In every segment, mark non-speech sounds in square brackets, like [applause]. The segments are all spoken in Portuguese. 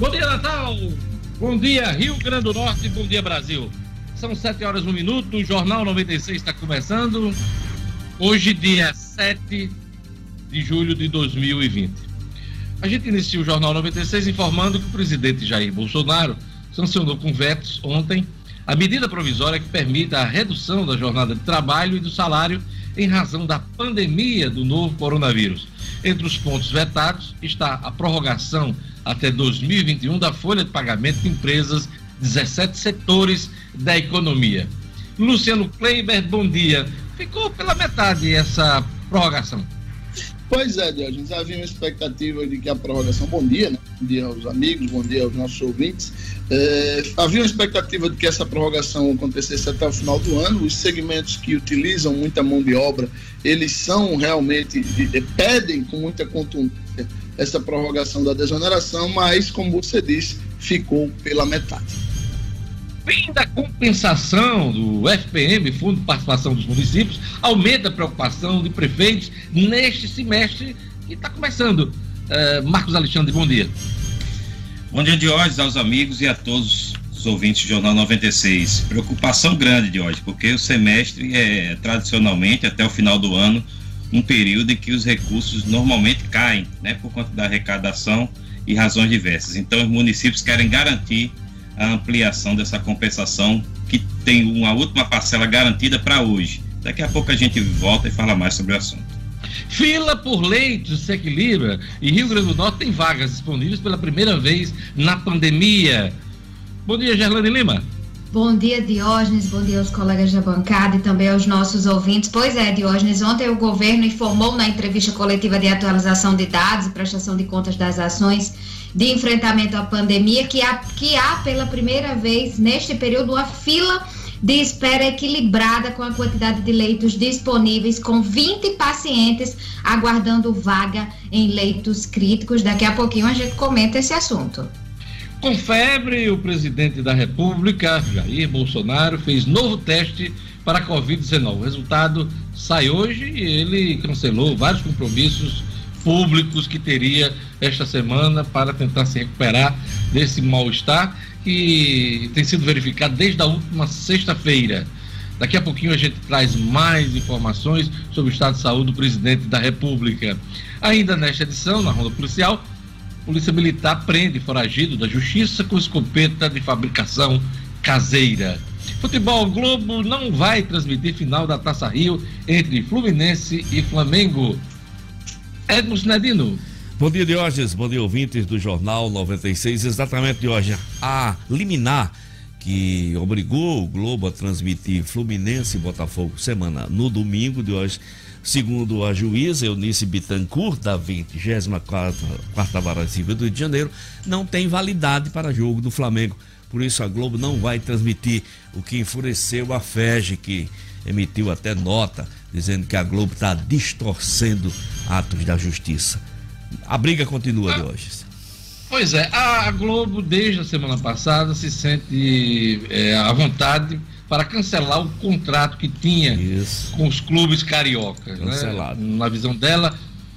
Bom dia, Natal! Bom dia, Rio Grande do Norte, bom dia, Brasil. São 7 horas, 1 minuto, o Jornal 96 está começando. Hoje, dia 7 de julho de 2020. A gente inicia o Jornal 96 informando que o presidente Jair Bolsonaro sancionou com vetos ontem a medida provisória que permite a redução da jornada de trabalho e do salário em razão da pandemia do novo coronavírus. Entre os pontos vetados está a prorrogação até 2021 da folha de pagamento de empresas 17 setores da economia. Luciano Kleiber, bom dia. Ficou pela metade essa prorrogação. Pois é, Diogenes, havia uma expectativa de que a prorrogação, bom dia, né? bom dia aos amigos, bom dia aos nossos ouvintes, é, havia uma expectativa de que essa prorrogação acontecesse até o final do ano, os segmentos que utilizam muita mão de obra, eles são realmente, pedem com muita contundência essa prorrogação da desoneração, mas, como você disse, ficou pela metade fim da compensação do FPM, Fundo de Participação dos Municípios, aumenta a preocupação de prefeitos neste semestre que está começando. Uh, Marcos Alexandre, bom dia. Bom dia, Diógenes, aos amigos e a todos os ouvintes do Jornal 96. Preocupação grande, Diógenes, porque o semestre é tradicionalmente, até o final do ano, um período em que os recursos normalmente caem, né, por conta da arrecadação e razões diversas. Então, os municípios querem garantir a ampliação dessa compensação, que tem uma última parcela garantida para hoje. Daqui a pouco a gente volta e fala mais sobre o assunto. Fila por leitos se equilibra e Rio Grande do Norte tem vagas disponíveis pela primeira vez na pandemia. Bom dia, Gerlane Lima. Bom dia, Diógenes. Bom dia aos colegas da bancada e também aos nossos ouvintes. Pois é, Diógenes, ontem o governo informou na entrevista coletiva de atualização de dados e prestação de contas das ações de enfrentamento à pandemia que há, que há pela primeira vez neste período uma fila de espera equilibrada com a quantidade de leitos disponíveis, com 20 pacientes aguardando vaga em leitos críticos. Daqui a pouquinho a gente comenta esse assunto. Com febre, o presidente da República, Jair Bolsonaro, fez novo teste para a Covid-19. O resultado sai hoje e ele cancelou vários compromissos públicos que teria esta semana para tentar se recuperar desse mal-estar que tem sido verificado desde a última sexta-feira. Daqui a pouquinho a gente traz mais informações sobre o estado de saúde do presidente da República. Ainda nesta edição, na Ronda Policial, Polícia Militar prende foragido da Justiça com escopeta de fabricação caseira. Futebol Globo não vai transmitir final da Taça Rio entre Fluminense e Flamengo. Edmus Nedino. Bom dia, Diógenes. Bom dia, ouvintes do Jornal 96. Exatamente, Diógenes. A liminar que obrigou o Globo a transmitir Fluminense e Botafogo semana no domingo de hoje, segundo a juíza Eunice Bittencourt, da 24 quarta Vara Civil do Rio de Janeiro, não tem validade para jogo do Flamengo. Por isso a Globo não vai transmitir o que enfureceu a FEG, que emitiu até nota dizendo que a Globo está distorcendo atos da justiça. A briga continua de hoje. Pois é, a Globo, desde a semana passada, se sente é, à vontade para cancelar o contrato que tinha Isso. com os clubes cariocas. Né? Cancelado. Né? Na visão dela,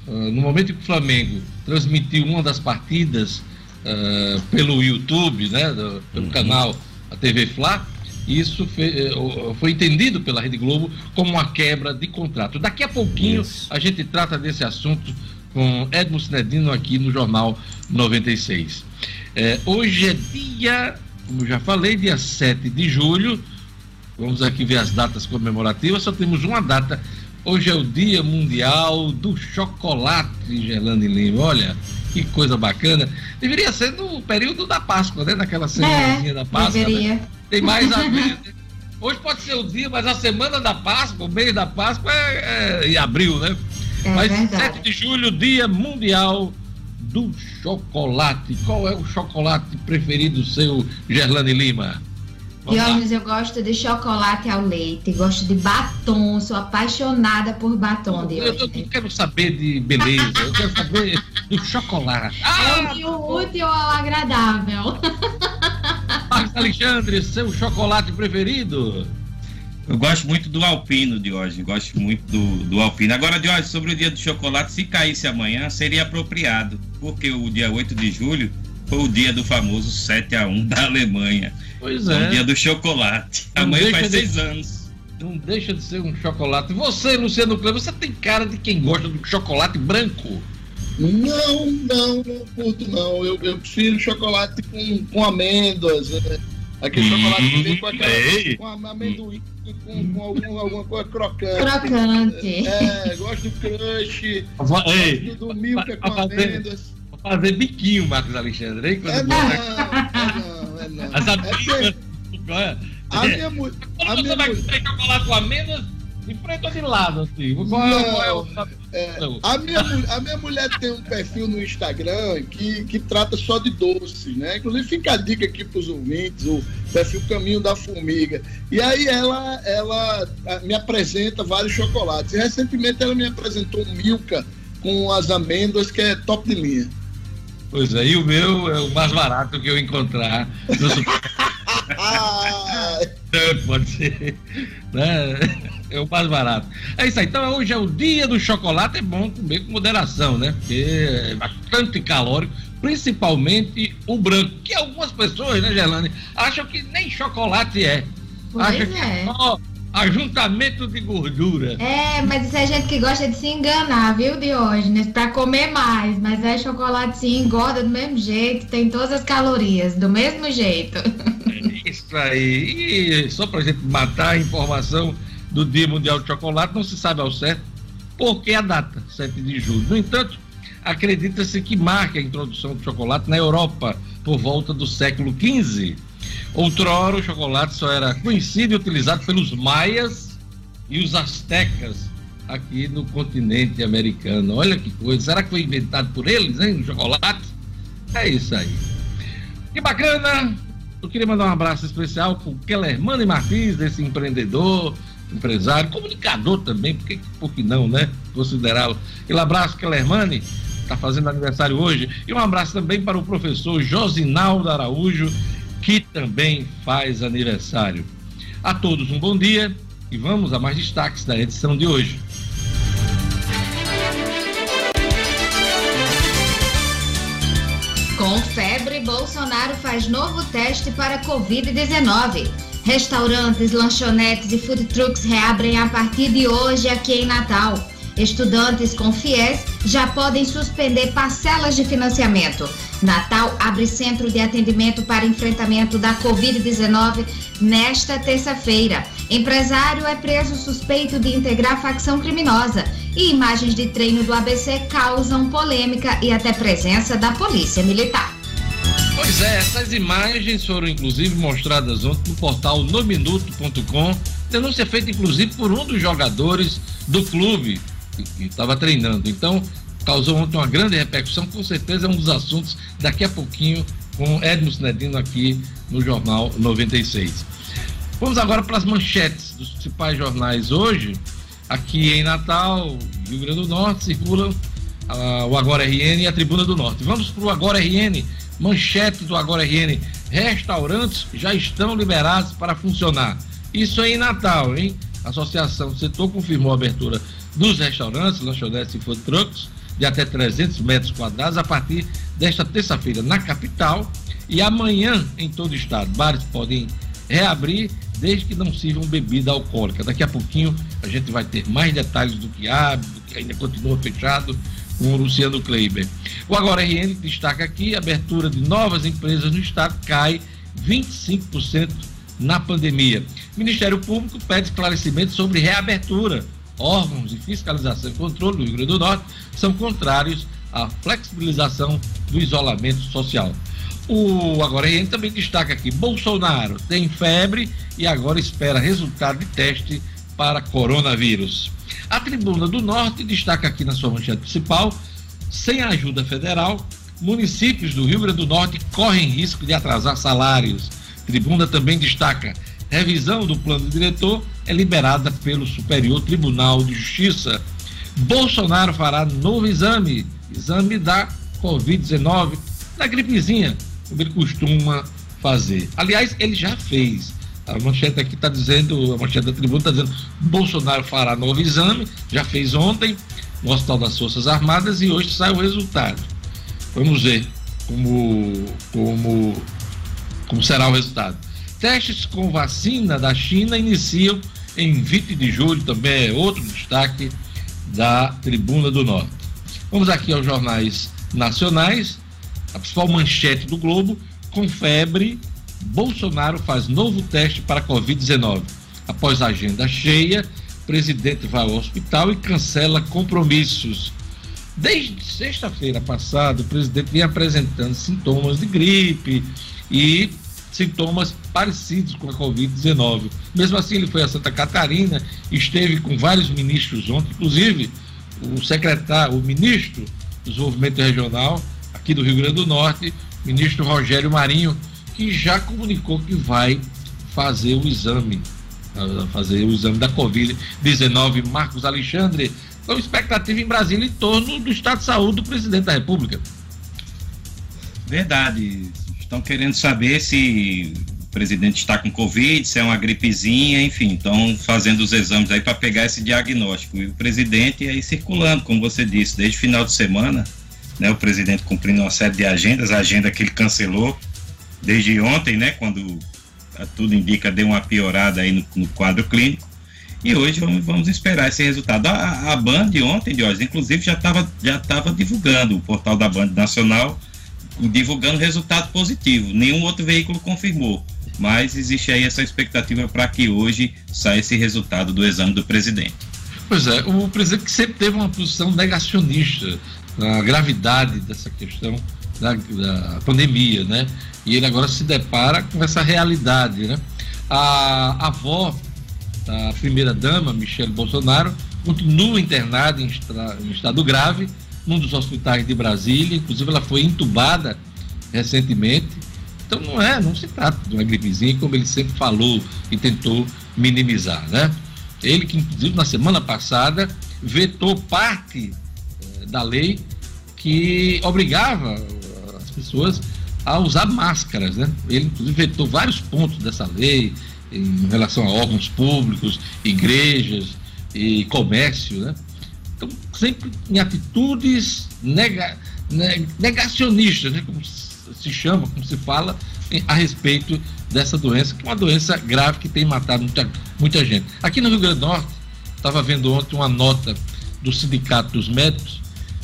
uh, no momento em que o Flamengo transmitiu uma das partidas uh, pelo YouTube, né, do, pelo uhum. canal a TV Fla, isso foi, foi, entendido pela Rede Globo como uma quebra de contrato. Daqui a pouquinho Isso. a gente trata desse assunto com Edmo Sinedino aqui no Jornal 96. É, hoje é dia, como já falei, dia 7 de julho. Vamos aqui ver as datas comemorativas. Só temos uma data. Hoje é o Dia Mundial do Chocolate, Gelane Lima. Olha, que coisa bacana. Deveria ser no período da Páscoa, né? Naquela semanazinha é, da Páscoa. Né? Deveria. Né? Tem mais a [laughs] ver. Né? Hoje pode ser o dia, mas a semana da Páscoa, o mês da Páscoa é, é em abril, né? É mas verdade. 7 de julho, Dia Mundial do Chocolate. Qual é o chocolate preferido seu, Gerlane Lima? Diógenes, eu gosto de chocolate ao leite, gosto de batom, sou apaixonada por batom, de Eu, eu, não quero saber de beleza, eu quero saber do chocolate. Ah, é o útil ao agradável. [laughs] Marcos Alexandre, seu chocolate preferido? Eu gosto muito do alpino hoje, gosto muito do, do alpino. Agora, hoje, sobre o dia do chocolate, se caísse amanhã, seria apropriado, porque o dia 8 de julho foi o dia do famoso 7 a 1 da Alemanha. Pois é. O dia do chocolate. Não Amanhã faz de, seis anos. Não deixa de ser um chocolate. Você, Luciano Cleber, você tem cara de quem gosta do chocolate branco. Não, não, não curto não. Eu, eu prefiro chocolate com, com amêndoas. Né? Aquele hum, chocolate que vem com, aquela, com amendoim, com, com algum, alguma coisa crocante. Crocante. É, gosto do crush. gosto do, do milka com amêndoas. Fazer biquinho, Marcos Alexandre, hein? É não, é não, não. As. É, a minha mulher. Como você vai comer chocolate com amêndoas? ou de lado, assim? Qual, não, qual é o... é, a, minha, a minha mulher tem um perfil no Instagram que, que trata só de doces, né? Inclusive fica a dica aqui para os ouvintes, o perfil Caminho da Formiga. E aí ela, ela me apresenta vários chocolates. E recentemente ela me apresentou um Milka com as amêndoas, que é top de linha. Pois é, e o meu é o mais barato que eu encontrar no [laughs] é, Pode ser. Né? É o mais barato. É isso aí. Então hoje é o dia do chocolate. É bom comer com moderação, né? Porque é bastante calórico. Principalmente o branco. Que algumas pessoas, né, Gelane, acham que nem chocolate é. Pois acham é. que é só ajuntamento de gordura. É, mas isso é gente que gosta de se enganar, viu, Diógenes? Pra comer mais. Mas é chocolate sim, engorda do mesmo jeito, tem todas as calorias, do mesmo jeito. É isso aí. E só pra gente matar a informação do Dia Mundial de Chocolate, não se sabe ao certo por que a data, 7 de julho. No entanto, acredita-se que marca a introdução do chocolate na Europa por volta do século XV Outrora, o chocolate só era conhecido e utilizado pelos maias e os astecas aqui no continente americano. Olha que coisa. Será que foi inventado por eles, hein? O chocolate? É isso aí. Que bacana! Eu queria mandar um abraço especial para o Kellermano Martins, desse empreendedor, empresário, comunicador também, porque, por que não, né? Considerá-lo. Aquele abraço, Kellermani, está fazendo aniversário hoje. E um abraço também para o professor Josinaldo Araújo, que também faz aniversário. A todos um bom dia e vamos a mais destaques da edição de hoje. Com febre, Bolsonaro faz novo teste para Covid-19. Restaurantes, lanchonetes e food trucks reabrem a partir de hoje aqui em Natal. Estudantes com FIES já podem suspender parcelas de financiamento. Natal abre centro de atendimento para enfrentamento da Covid-19 nesta terça-feira. Empresário é preso suspeito de integrar facção criminosa. E imagens de treino do ABC causam polêmica e até presença da Polícia Militar. Pois é, essas imagens foram inclusive mostradas ontem no portal nominuto.com. Denúncia feita inclusive por um dos jogadores do clube estava treinando. Então, causou ontem uma grande repercussão, com certeza é um dos assuntos daqui a pouquinho com Edmo Nedino aqui no Jornal 96. Vamos agora para as manchetes dos principais jornais hoje. Aqui em Natal, Rio Grande do Norte, circulam uh, o Agora RN e a Tribuna do Norte. Vamos para o Agora RN, manchete do Agora RN. Restaurantes já estão liberados para funcionar. Isso é em Natal, hein? A Associação do Setor confirmou a abertura dos restaurantes, lanchonetes e food trucks de até 300 metros quadrados a partir desta terça-feira na capital e amanhã em todo o estado. Bares podem reabrir desde que não sirvam bebida alcoólica. Daqui a pouquinho a gente vai ter mais detalhes do que abre, do que ainda continua fechado com o Luciano Kleiber. O Agora RN destaca aqui: abertura de novas empresas no estado cai 25% na pandemia. O Ministério Público pede esclarecimento sobre reabertura órgãos de fiscalização e controle do Rio Grande do Norte são contrários à flexibilização do isolamento social. O Agora RN também destaca aqui: Bolsonaro tem febre e agora espera resultado de teste para coronavírus. A Tribuna do Norte destaca aqui na sua manchete principal: sem ajuda federal, municípios do Rio Grande do Norte correm risco de atrasar salários. Tribuna também destaca: revisão do plano diretor é liberada pelo Superior Tribunal de Justiça. Bolsonaro fará novo exame, exame da Covid-19, da gripezinha, como ele costuma fazer. Aliás, ele já fez. A manchete aqui está dizendo, a manchete da tribuna está dizendo, Bolsonaro fará novo exame, já fez ontem, no Hospital das Forças Armadas, e hoje sai o resultado. Vamos ver como, como, como será o resultado. Testes com vacina da China iniciam em 20 de julho, também é outro destaque da Tribuna do Norte. Vamos aqui aos jornais nacionais. A principal manchete do Globo: com febre, Bolsonaro faz novo teste para Covid-19. Após a agenda cheia, presidente vai ao hospital e cancela compromissos. Desde sexta-feira passada, o presidente vinha apresentando sintomas de gripe e sintomas parecidos com a Covid-19. Mesmo assim, ele foi a Santa Catarina, esteve com vários ministros ontem, inclusive o secretário, o ministro do Desenvolvimento Regional aqui do Rio Grande do Norte, ministro Rogério Marinho, que já comunicou que vai fazer o exame, fazer o exame da Covid-19. Marcos Alexandre, a expectativa em Brasília em torno do estado de saúde do presidente da República? Verdade. Estão querendo saber se o presidente está com Covid, se é uma gripezinha, enfim, estão fazendo os exames aí para pegar esse diagnóstico. E o presidente aí circulando, como você disse, desde o final de semana, né, o presidente cumprindo uma série de agendas, a agenda que ele cancelou desde ontem, né, quando tudo indica deu uma piorada aí no, no quadro clínico. E hoje vamos, vamos esperar esse resultado. A, a Band ontem, Diógenes, inclusive já estava já tava divulgando, o portal da Band Nacional, divulgando resultado positivo. Nenhum outro veículo confirmou. Mas existe aí essa expectativa para que hoje saia esse resultado do exame do presidente. Pois é, o presidente que sempre teve uma posição negacionista na gravidade dessa questão da, da pandemia, né? E ele agora se depara com essa realidade, né? A, a avó da primeira-dama, Michele Bolsonaro, continua internada em, estra, em estado grave num dos hospitais de Brasília, inclusive ela foi entubada recentemente. Então não é, não se trata de uma gripezinha, como ele sempre falou e tentou minimizar, né? Ele que inclusive na semana passada vetou parte eh, da lei que obrigava as pessoas a usar máscaras, né? Ele inclusive vetou vários pontos dessa lei em relação a órgãos públicos, igrejas e comércio, né? Então, sempre em atitudes nega, negacionistas, né? como se chama, como se fala, a respeito dessa doença, que é uma doença grave que tem matado muita, muita gente. Aqui no Rio Grande do Norte, estava vendo ontem uma nota do Sindicato dos Médicos,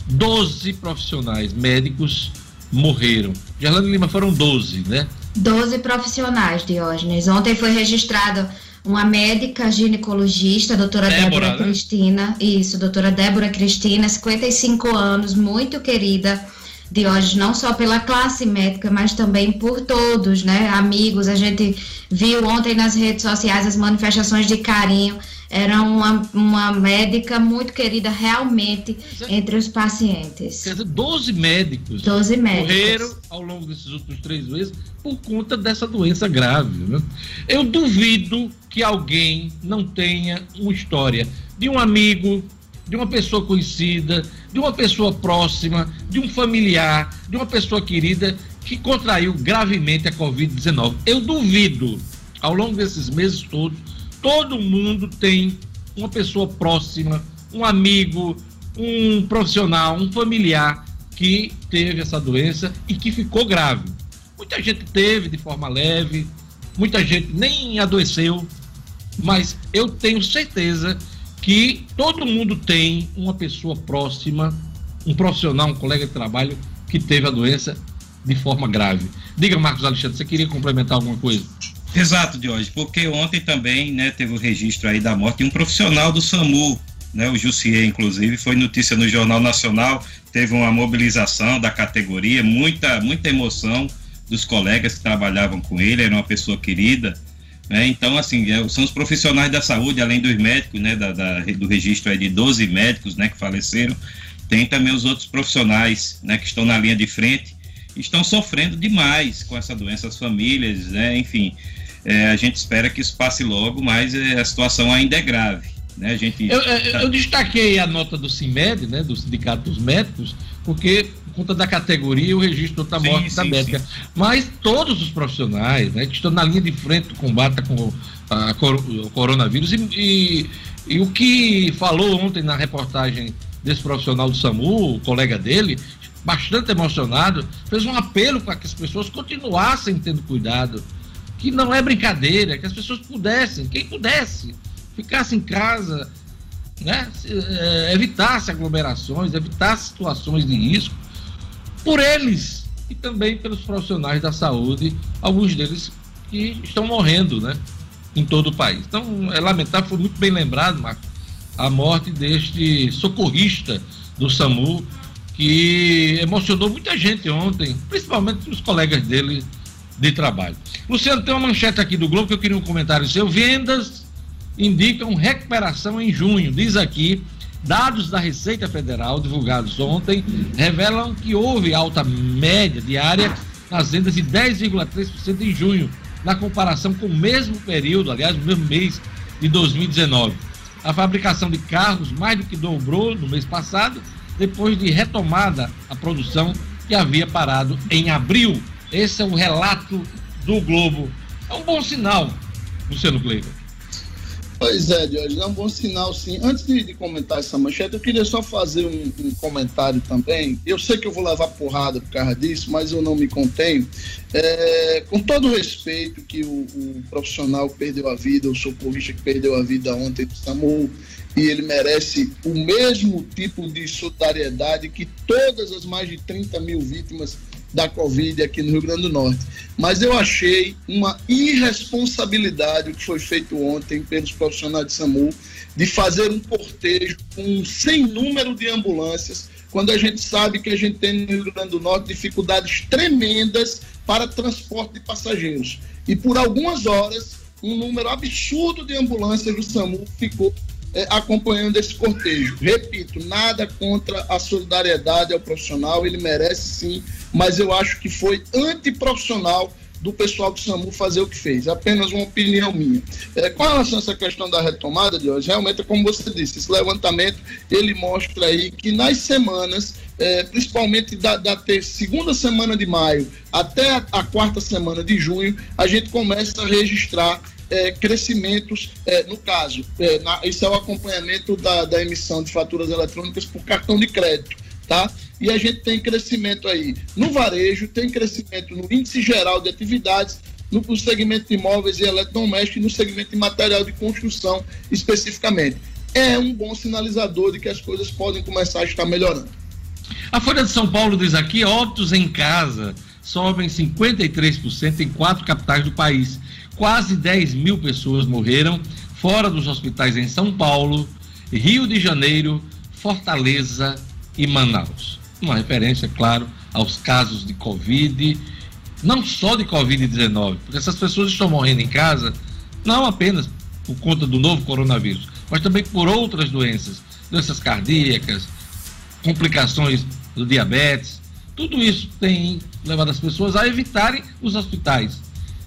12 profissionais médicos morreram. Gerlando Lima foram 12, né? 12 profissionais, Diógenes. Ontem foi registrado uma médica ginecologista, a doutora Débora, Débora né? Cristina, isso, doutora Débora Cristina, 55 anos, muito querida de hoje, não só pela classe médica, mas também por todos, né? Amigos, a gente viu ontem nas redes sociais as manifestações de carinho. Era uma, uma médica muito querida realmente entre os pacientes. Quer dizer, 12 médicos 12 médicos. morreram ao longo desses últimos três meses por conta dessa doença grave. Né? Eu duvido que alguém não tenha uma história de um amigo, de uma pessoa conhecida, de uma pessoa próxima, de um familiar, de uma pessoa querida que contraiu gravemente a Covid-19. Eu duvido, ao longo desses meses todos, todo mundo tem uma pessoa próxima, um amigo, um profissional, um familiar que teve essa doença e que ficou grave. Muita gente teve de forma leve, muita gente nem adoeceu, mas eu tenho certeza que todo mundo tem uma pessoa próxima, um profissional, um colega de trabalho que teve a doença de forma grave. Diga, Marcos Alexandre, você queria complementar alguma coisa? Exato, Jorge, porque ontem também né, teve o registro aí da morte de um profissional do SAMU, né, o Jussier, inclusive, foi notícia no Jornal Nacional, teve uma mobilização da categoria, muita, muita emoção dos colegas que trabalhavam com ele, era uma pessoa querida, né? Então, assim, é, são os profissionais da saúde, além dos médicos, né, da, da, do registro de 12 médicos né, que faleceram, tem também os outros profissionais né, que estão na linha de frente, estão sofrendo demais com essa doença, as famílias, né, enfim. É, a gente espera que isso passe logo, mas é, a situação ainda é grave. Né? A gente eu, eu, tá... eu destaquei a nota do CIMED, né, do Sindicato dos Médicos, porque conta da categoria o registro da morte sim, da sim, médica. Sim. Mas todos os profissionais né, que estão na linha de frente do combate com a, o coronavírus e, e, e, o que falou ontem na reportagem desse profissional do SAMU, o colega dele, bastante emocionado, fez um apelo para que as pessoas continuassem tendo cuidado, que não é brincadeira, que as pessoas pudessem, quem pudesse, ficasse em casa, né? É, evitasse aglomerações, evitasse situações de risco, por eles e também pelos profissionais da saúde, alguns deles que estão morrendo, né? Em todo o país. Então, é lamentável, foi muito bem lembrado, Marco, a morte deste socorrista do SAMU, que emocionou muita gente ontem, principalmente os colegas dele de trabalho. Luciano, tem uma manchete aqui do Globo que eu queria um comentário seu. Vendas indicam recuperação em junho. Diz aqui, dados da Receita Federal divulgados ontem revelam que houve alta média diária nas vendas de 10,3% em junho, na comparação com o mesmo período, aliás, o mesmo mês de 2019. A fabricação de carros mais do que dobrou no mês passado, depois de retomada a produção que havia parado em abril. Esse é o relato do Globo. É um bom sinal, Luciano Kleiber. Pois é, Jorge, é um bom sinal, sim. Antes de, de comentar essa manchete, eu queria só fazer um, um, comentário também. Eu sei que eu vou levar porrada por causa disso, mas eu não me contenho. É, com todo o respeito que o, o, profissional que perdeu a vida, o socorrista que perdeu a vida ontem do SAMU, e ele merece o mesmo tipo de solidariedade que todas as mais de 30 mil vítimas da Covid aqui no Rio Grande do Norte. Mas eu achei uma irresponsabilidade o que foi feito ontem pelos profissionais de SAMU de fazer um cortejo com um sem número de ambulâncias, quando a gente sabe que a gente tem no Rio Grande do Norte dificuldades tremendas para transporte de passageiros. E por algumas horas, um número absurdo de ambulâncias do SAMU ficou acompanhando esse cortejo. Repito, nada contra a solidariedade ao profissional, ele merece sim mas eu acho que foi antiprofissional do pessoal do SAMU fazer o que fez. Apenas uma opinião minha. É, com relação a essa questão da retomada de hoje, realmente, como você disse, esse levantamento ele mostra aí que nas semanas, é, principalmente da, da ter, segunda semana de maio até a, a, quarta semana de junho, a gente começa a registrar é, crescimentos, é, no caso, é, na, isso é o acompanhamento da, da emissão de faturas eletrônicas por cartão de crédito, tá? e a gente tem crescimento aí no varejo, tem crescimento no índice geral de atividades, no segmento de imóveis e eletrodomésticos e no segmento de material de construção especificamente. É um bom sinalizador de que as coisas podem começar a estar melhorando. A Folha de São Paulo diz aqui: óbitos em casa sobem 53% em quatro capitais do país. Quase 10 mil pessoas morreram fora dos hospitais em São Paulo, Rio de Janeiro, Fortaleza e Manaus uma referência, claro, aos casos de Covid, não só de Covid-19, porque essas pessoas estão morrendo em casa não apenas por conta do novo coronavírus, mas também por outras doenças, doenças cardíacas, complicações do diabetes. Tudo isso tem levado as pessoas a evitarem os hospitais.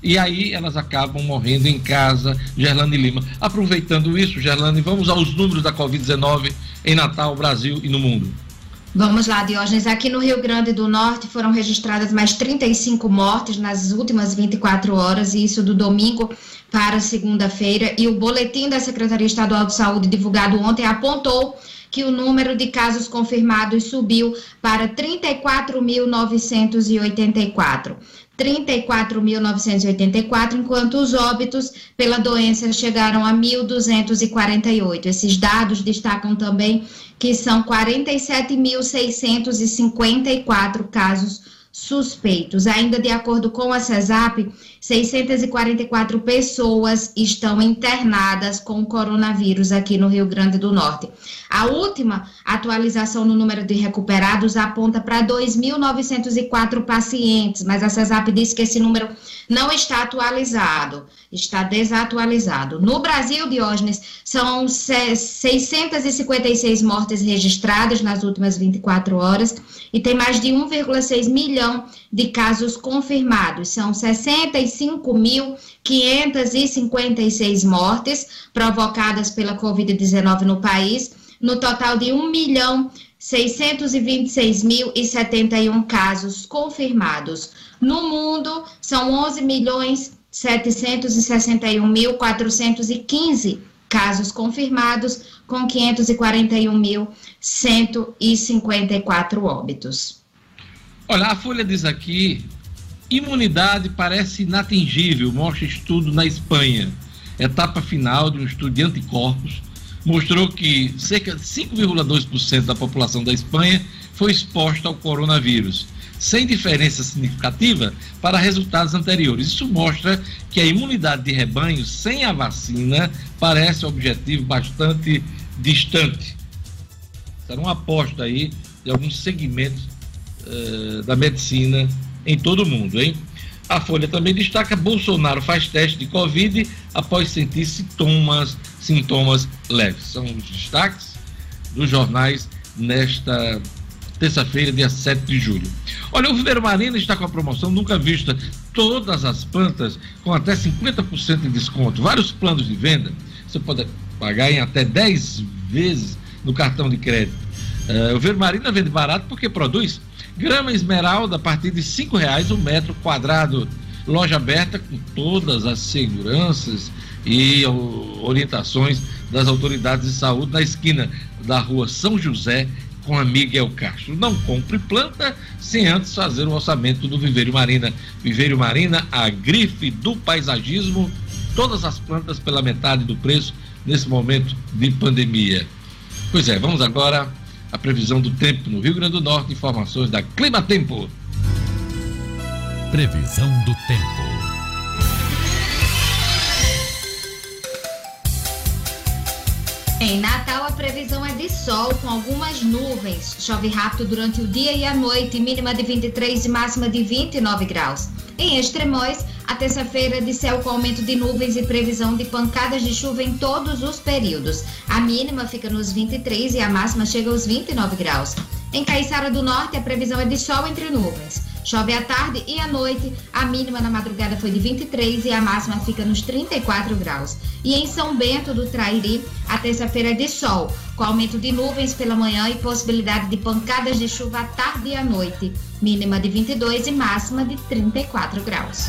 E aí elas acabam morrendo em casa, Gerlane Lima. Aproveitando isso, Gerlane, vamos aos números da Covid-19 em Natal, Brasil e no mundo. Vamos lá, Diógenes. Aqui no Rio Grande do Norte foram registradas mais 35 mortes nas últimas 24 horas, e isso do domingo para segunda-feira. E o boletim da Secretaria Estadual de Saúde, divulgado ontem, apontou que o número de casos confirmados subiu para 34.984. 34.984, enquanto os óbitos pela doença chegaram a 1.248. Esses dados destacam também que são 47.654 casos suspeitos. Ainda de acordo com a CESAP, 644 pessoas estão internadas com coronavírus aqui no Rio Grande do Norte. A última atualização no número de recuperados aponta para 2.904 pacientes, mas a CESAP disse que esse número não está atualizado, está desatualizado. No Brasil, Diógenes, são 656 mortes registradas nas últimas 24 horas e tem mais de 1,6 milhão de casos confirmados. São 65.556 mortes provocadas pela Covid-19 no país, no total de 1 milhão 626.071 casos confirmados. No mundo, são 11 milhões 761.415 casos confirmados, com 541.154 óbitos. Olha, a Folha diz aqui: imunidade parece inatingível, mostra estudo na Espanha. Etapa final de um estudo de anticorpos mostrou que cerca de 5,2% da população da Espanha foi exposta ao coronavírus, sem diferença significativa para resultados anteriores. Isso mostra que a imunidade de rebanho sem a vacina parece um objetivo bastante distante. Será uma aposta aí de alguns segmentos uh, da medicina em todo o mundo, hein? A Folha também destaca Bolsonaro faz teste de Covid após sentir sintomas, sintomas leves. São os destaques dos jornais nesta terça-feira, dia 7 de julho. Olha, o Viveiro Marina está com a promoção nunca vista. Todas as plantas com até 50% de desconto. Vários planos de venda. Você pode pagar em até 10 vezes no cartão de crédito. Uh, o Viveiro Marina vende barato porque produz Grama esmeralda a partir de cinco reais o um metro quadrado. Loja aberta com todas as seguranças e orientações das autoridades de saúde na esquina da rua São José com a Miguel Castro. Não compre planta sem antes fazer o orçamento do Viveiro Marina. Viveiro Marina, a grife do paisagismo, todas as plantas pela metade do preço nesse momento de pandemia. Pois é, vamos agora a previsão do tempo no Rio Grande do Norte, informações da Clima Tempo. Previsão do tempo. Em Natal, a previsão é de sol com algumas nuvens. Chove rápido durante o dia e a noite, mínima de 23 e máxima de 29 graus. Em Extremóis, a terça-feira de céu com aumento de nuvens e previsão de pancadas de chuva em todos os períodos. A mínima fica nos 23 e a máxima chega aos 29 graus. Em Caiçara do Norte, a previsão é de sol entre nuvens. Chove à tarde e à noite, a mínima na madrugada foi de 23 e a máxima fica nos 34 graus. E em São Bento do Trairi, a terça-feira é de sol, com aumento de nuvens pela manhã e possibilidade de pancadas de chuva à tarde e à noite. Mínima de 22 e máxima de 34 graus.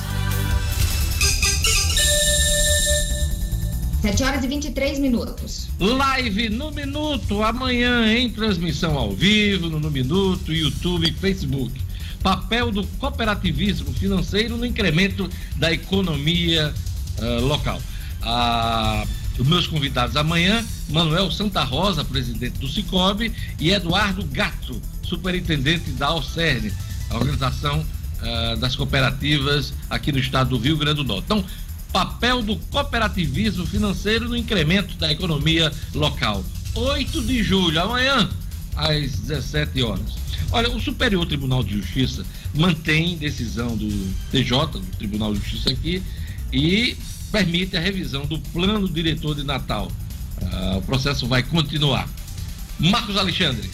7 horas e 23 minutos. Live no Minuto, amanhã em transmissão ao vivo, no, no Minuto, YouTube e Facebook papel do cooperativismo financeiro no incremento da economia uh, local. Ah, os meus convidados amanhã, Manuel Santa Rosa, presidente do Cicobi, e Eduardo Gato, superintendente da Alcerne, a organização uh, das cooperativas aqui no estado do Rio Grande do Norte. Então, papel do cooperativismo financeiro no incremento da economia local. 8 de julho, amanhã, às 17 horas. Olha, o Superior Tribunal de Justiça mantém decisão do TJ, do Tribunal de Justiça aqui, e permite a revisão do plano diretor de Natal. Uh, o processo vai continuar. Marcos Alexandre.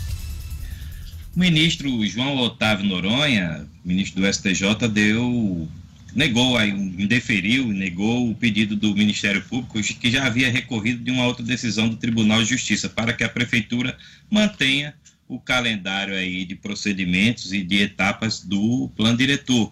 O ministro João Otávio Noronha, ministro do STJ, deu negou, aí, indeferiu, negou o pedido do Ministério Público, que já havia recorrido de uma outra decisão do Tribunal de Justiça, para que a Prefeitura mantenha o calendário aí de procedimentos e de etapas do plano diretor.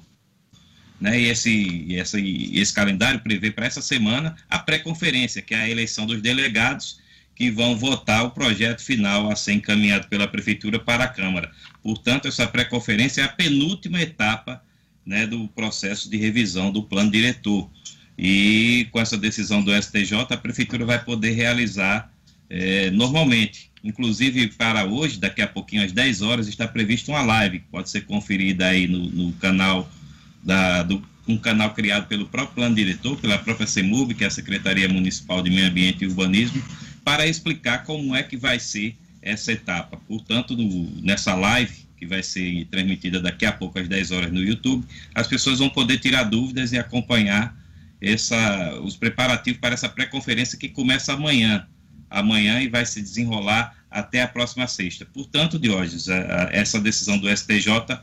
Né? E esse, esse, esse calendário prevê para essa semana a pré-conferência, que é a eleição dos delegados que vão votar o projeto final a ser encaminhado pela Prefeitura para a Câmara. Portanto, essa pré-conferência é a penúltima etapa né, do processo de revisão do plano diretor. E com essa decisão do STJ, a Prefeitura vai poder realizar é, normalmente. Inclusive, para hoje, daqui a pouquinho, às 10 horas, está prevista uma live, pode ser conferida aí no, no canal da, do, um canal criado pelo próprio plano diretor, pela própria CEMUB, que é a Secretaria Municipal de Meio Ambiente e Urbanismo, para explicar como é que vai ser essa etapa. Portanto, no, nessa live, que vai ser transmitida daqui a pouco às 10 horas no YouTube, as pessoas vão poder tirar dúvidas e acompanhar essa, os preparativos para essa pré-conferência que começa amanhã, amanhã e vai se desenrolar até a próxima sexta. Portanto, Diógenes, essa decisão do STJ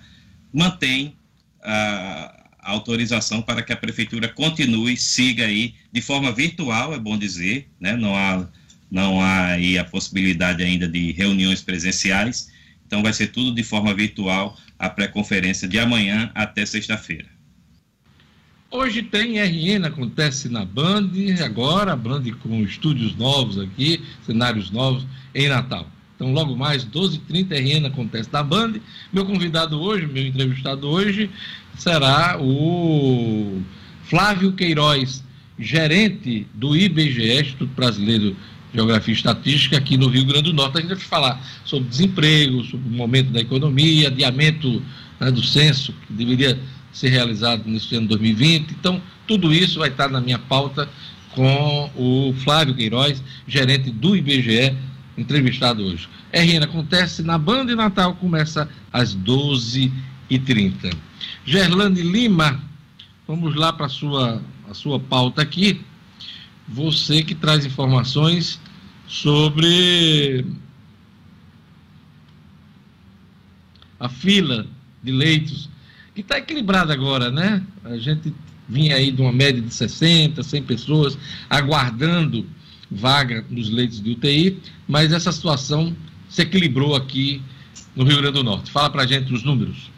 mantém a, a autorização para que a prefeitura continue, siga aí de forma virtual, é bom dizer, né? não há, não há aí a possibilidade ainda de reuniões presenciais, então vai ser tudo de forma virtual a pré-conferência de amanhã até sexta-feira. Hoje tem RN, acontece na Band, agora a Band com estúdios novos aqui, cenários novos em Natal. Então, logo mais, 12h30, RN acontece da Band. Meu convidado hoje, meu entrevistado hoje, será o Flávio Queiroz, gerente do IBGE, Instituto Brasileiro Geografia e Estatística, aqui no Rio Grande do Norte. A gente vai falar sobre desemprego, sobre o momento da economia, adiamento né, do censo, que deveria ser realizado neste ano 2020. Então, tudo isso vai estar na minha pauta com o Flávio Queiroz, gerente do IBGE, entrevistado hoje. RN acontece na Banda de Natal, começa às 12h30. Gerlane Lima, vamos lá para a sua, a sua pauta aqui. Você que traz informações sobre a fila de leitos, que está equilibrada agora, né? A gente vinha aí de uma média de 60, 100 pessoas aguardando vaga nos leitos de UTI, mas essa situação se equilibrou aqui no Rio Grande do Norte. Fala para gente os números.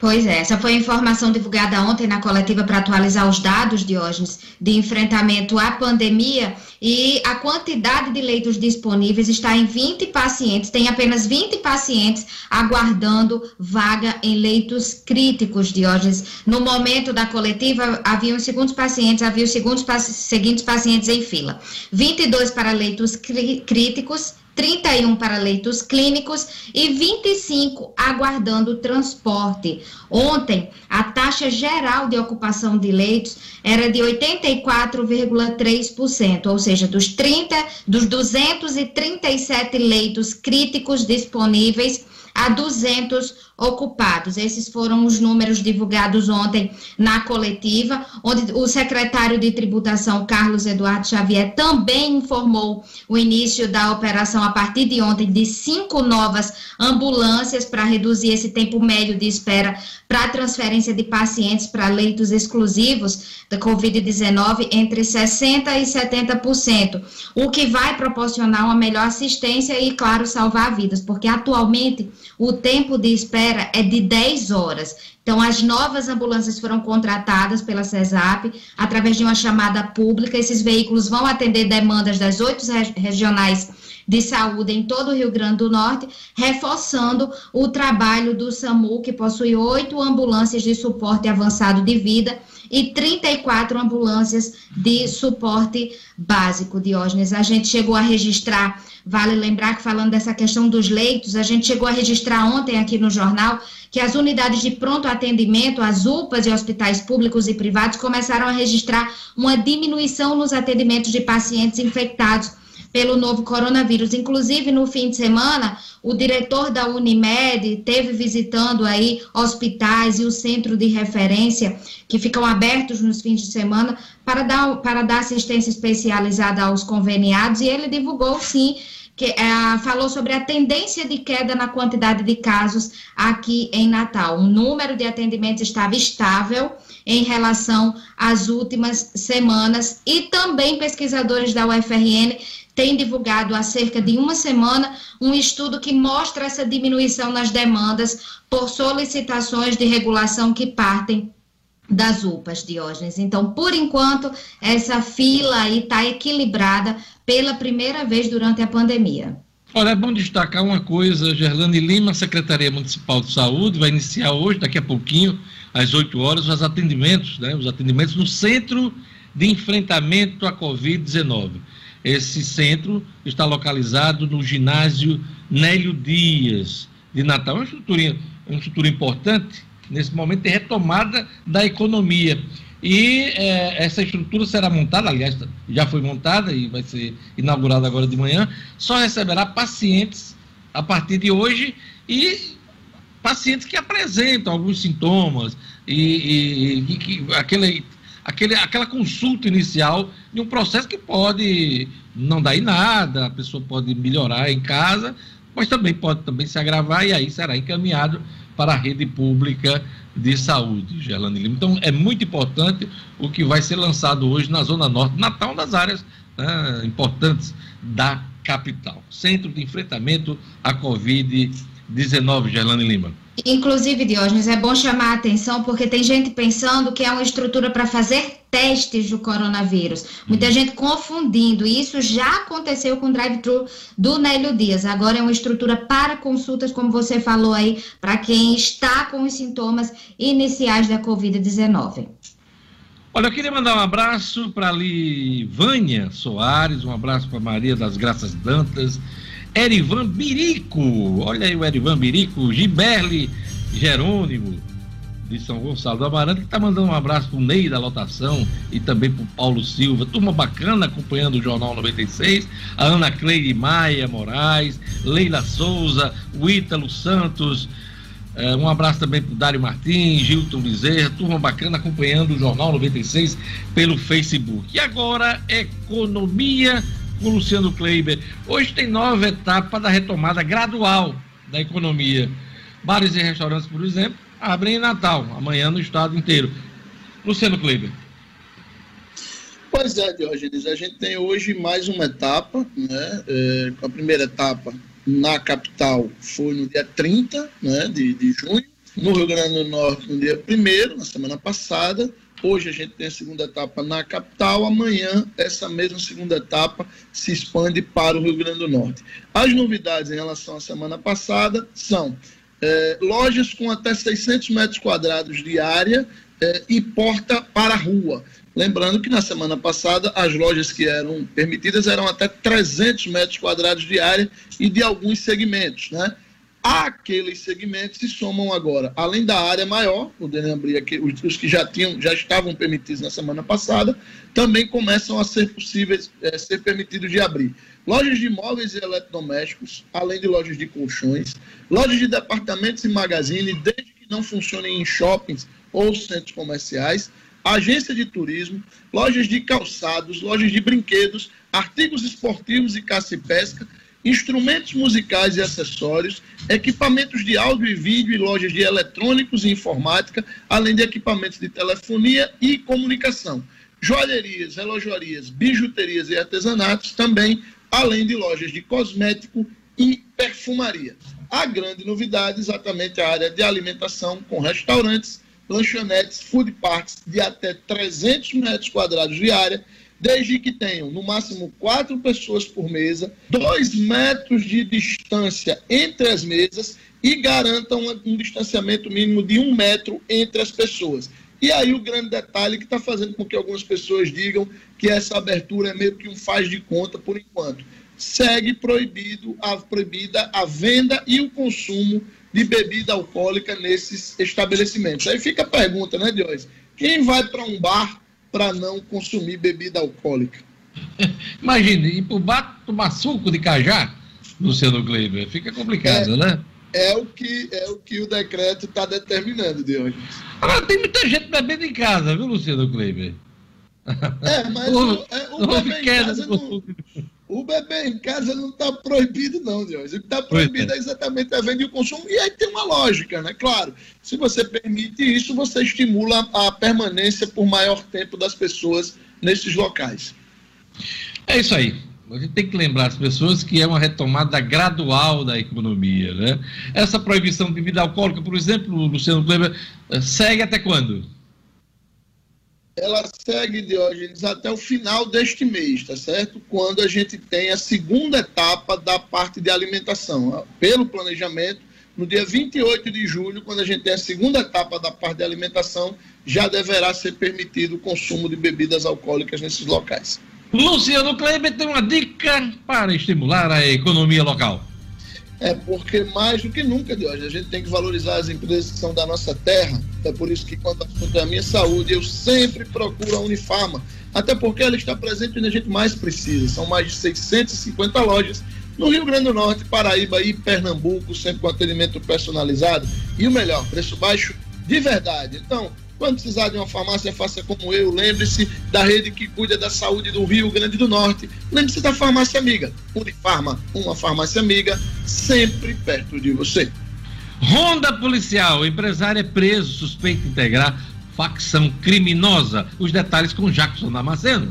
Pois é, essa foi a informação divulgada ontem na coletiva para atualizar os dados, Diógenes, de enfrentamento à pandemia e a quantidade de leitos disponíveis está em 20 pacientes, tem apenas 20 pacientes aguardando vaga em leitos críticos, Diógenes. No momento da coletiva, havia os segundos pacientes, havia os segundos, seguintes pacientes em fila. 22 para leitos críticos, 31 para leitos clínicos e 25 aguardando transporte. Ontem, a taxa geral de ocupação de leitos era de 84,3%, ou seja, dos 30 dos 237 leitos críticos disponíveis, a 200 ocupados. Esses foram os números divulgados ontem na coletiva, onde o secretário de tributação, Carlos Eduardo Xavier, também informou o início da operação a partir de ontem de cinco novas ambulâncias para reduzir esse tempo médio de espera para transferência de pacientes para leitos exclusivos da Covid-19 entre 60% e 70%, o que vai proporcionar uma melhor assistência e, claro, salvar vidas, porque atualmente o tempo de espera é de 10 horas. Então, as novas ambulâncias foram contratadas pela CESAP através de uma chamada pública. Esses veículos vão atender demandas das oito regionais de saúde em todo o Rio Grande do Norte, reforçando o trabalho do SAMU, que possui oito ambulâncias de suporte avançado de vida e 34 ambulâncias de suporte básico, Diógenes. A gente chegou a registrar, vale lembrar que falando dessa questão dos leitos, a gente chegou a registrar ontem aqui no jornal que as unidades de pronto atendimento, as UPAs e hospitais públicos e privados começaram a registrar uma diminuição nos atendimentos de pacientes infectados pelo novo coronavírus. Inclusive, no fim de semana, o diretor da Unimed teve visitando aí hospitais e o centro de referência que ficam abertos nos fins de semana para dar, para dar assistência especializada aos conveniados e ele divulgou sim que é, falou sobre a tendência de queda na quantidade de casos aqui em Natal. O número de atendimentos estava estável em relação às últimas semanas e também pesquisadores da UFRN tem divulgado há cerca de uma semana um estudo que mostra essa diminuição nas demandas por solicitações de regulação que partem das UPAs, Diógenes. Então, por enquanto, essa fila aí está equilibrada pela primeira vez durante a pandemia. Olha, é bom destacar uma coisa, Gerlane Lima, Secretaria Municipal de Saúde, vai iniciar hoje, daqui a pouquinho, às 8 horas, os atendimentos, né, os atendimentos no Centro de Enfrentamento à Covid-19. Esse centro está localizado no ginásio Nélio Dias de Natal. É uma estrutura, uma estrutura importante nesse momento de retomada da economia. E é, essa estrutura será montada, aliás, já foi montada e vai ser inaugurada agora de manhã, só receberá pacientes a partir de hoje e pacientes que apresentam alguns sintomas e, e, e que, aquele aquele, aquela consulta inicial de um processo que pode não dar em nada, a pessoa pode melhorar em casa, mas também pode também se agravar e aí será encaminhado para a rede pública de saúde, Gerlane Lima. Então é muito importante o que vai ser lançado hoje na Zona Norte, Natal, das áreas né, importantes da capital. Centro de Enfrentamento à Covid-19. 19, Gerlane Lima. Inclusive, Diógenes, é bom chamar a atenção porque tem gente pensando que é uma estrutura para fazer testes do coronavírus. Muita uhum. gente confundindo. E isso já aconteceu com o drive-thru do Nélio Dias. Agora é uma estrutura para consultas, como você falou aí, para quem está com os sintomas iniciais da Covid-19. Olha, eu queria mandar um abraço para ali Vânia Soares, um abraço para Maria das Graças Dantas, Erivan Birico, olha aí o Erivan Birico, Giberli Jerônimo, de São Gonçalo do Amarante, que está mandando um abraço para o Ney da lotação e também para o Paulo Silva, turma bacana acompanhando o Jornal 96, a Ana Cleide Maia Moraes, Leila Souza, o Ítalo Santos, é, um abraço também para o Dário Martins, Gilton Bezerra, turma bacana acompanhando o Jornal 96 pelo Facebook. E agora, economia com Luciano Kleiber. Hoje tem nova etapa da retomada gradual da economia. Bares e restaurantes, por exemplo, abrem em Natal, amanhã no estado inteiro. Luciano Kleiber. Pois é, Diógenes, a gente tem hoje mais uma etapa, né? É, a primeira etapa na capital foi no dia 30 né, de, de junho, no Rio Grande do Norte no dia 1 na semana passada. Hoje a gente tem a segunda etapa na capital, amanhã essa mesma segunda etapa se expande para o Rio Grande do Norte. As novidades em relação à semana passada são é, lojas com até 600 metros quadrados de área é, e porta para a rua. Lembrando que na semana passada as lojas que eram permitidas eram até 300 metros quadrados de área e de alguns segmentos, né? Aqueles segmentos se somam agora, além da área maior, podendo abrir aqui, os, os, que já tinham, já estavam permitidos na semana passada, também começam a ser possíveis, é, ser permitidos de abrir. Lojas de móveis e eletrodomésticos, além de lojas de colchões, lojas de departamentos e magazine, desde que não funcionem em shoppings ou centros comerciais, agência de turismo, lojas de calçados, lojas de brinquedos, artigos esportivos e caça e pesca, instrumentos musicais e acessórios, equipamentos de áudio e vídeo e lojas de eletrônicos e informática, além de equipamentos de telefonia e comunicação. Joalherias, relojarias, bijuterias e artesanatos também, além de lojas de cosmético e perfumaria. A grande novidade exatamente a área de alimentação com restaurantes, lanchonetes, food parks de até 300 metros quadrados de área, desde que tenham no máximo quatro pessoas por mesa, dois metros de distância entre as mesas e garantam um distanciamento mínimo de um metro entre as pessoas. E aí o grande detalhe que está fazendo com que algumas pessoas digam que essa abertura é meio que um faz de conta por enquanto. Segue proibido a, proibida a venda e o consumo de bebida alcoólica nesses estabelecimentos. Aí fica a pergunta, né, Diógenes? Quem vai para um bar para não consumir bebida alcoólica? [laughs] Imagine, ir para o bar tomar suco de cajá, Luciano Kleiber, fica complicado, é, né? É o que, é o que o decreto está determinando, Diógenes. Agora, tem muita gente bebendo em casa, viu, Luciano Kleiber? É, mas [laughs] o, o, é, o não, o bebê em casa não está proibido, não, Deus. O que está proibido é. é exatamente a venda e o consumo. E aí tem uma lógica, né? Claro, se você permite isso, você estimula a permanência por maior tempo das pessoas nesses locais. É isso aí. A gente tem que lembrar as pessoas que é uma retomada gradual da economia, né? Essa proibição de bebida alcoólica, por exemplo, Luciano Kleber, eh, segue até quando? Ela segue, Diógenes, até o final deste mês, tá certo? Quando a gente tem a segunda etapa da parte de alimentação. Pelo planejamento, no dia 28 de julho, quando a gente tem a segunda etapa da parte de alimentação, já deverá ser permitido o consumo de bebidas alcoólicas nesses locais. Luciano Kleber tem uma dica para estimular a economia local. É porque mais do que nunca, hoje, a gente tem que valorizar as empresas que são da nossa terra. É por isso que, quando assunto é minha saúde, eu sempre procuro a Unifarma. Até porque ela está presente onde a gente mais precisa. São mais de 650 lojas no Rio Grande do Norte, Paraíba e Pernambuco, sempre com atendimento personalizado. E o melhor, preço baixo de verdade. Então, quando precisar de uma farmácia, faça como eu. Lembre-se da rede que cuida da saúde do Rio Grande do Norte. Lembre-se da farmácia amiga. Unifarma, uma farmácia amiga, sempre perto de você. Ronda policial. Empresário é preso, suspeito de integrar facção criminosa. Os detalhes com Jackson Damasceno.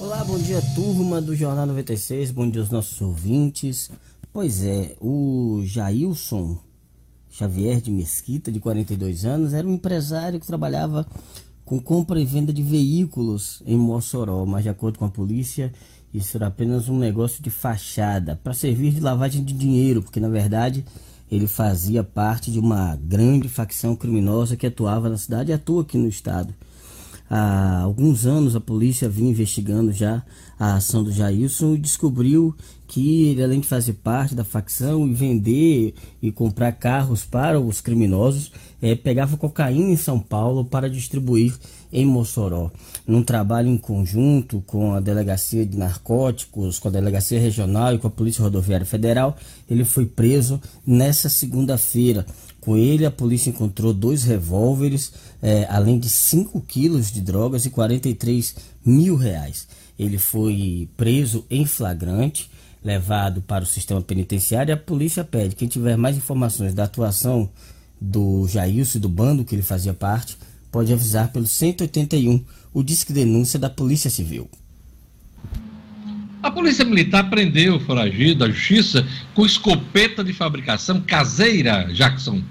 Olá, bom dia turma do Jornal 96, bom dia aos nossos ouvintes. Pois é, o Jailson Xavier de Mesquita, de 42 anos, era um empresário que trabalhava com compra e venda de veículos em Mossoró, mas de acordo com a polícia, isso era apenas um negócio de fachada para servir de lavagem de dinheiro, porque na verdade ele fazia parte de uma grande facção criminosa que atuava na cidade e atua aqui no estado. Há alguns anos a polícia vinha investigando já a ação do Jailson e descobriu que ele, além de fazer parte da facção e vender e comprar carros para os criminosos, é, pegava cocaína em São Paulo para distribuir em Mossoró. Num trabalho em conjunto com a Delegacia de Narcóticos, com a Delegacia Regional e com a Polícia Rodoviária Federal, ele foi preso nessa segunda-feira. Com ele, a polícia encontrou dois revólveres, é, além de 5 quilos de drogas e 43 mil reais. Ele foi preso em flagrante, levado para o sistema penitenciário. A polícia pede: quem tiver mais informações da atuação do Jailson e do bando que ele fazia parte, pode avisar pelo 181, o Disque Denúncia da Polícia Civil. A Polícia Militar prendeu o foragido da Justiça com escopeta de fabricação caseira, Jackson.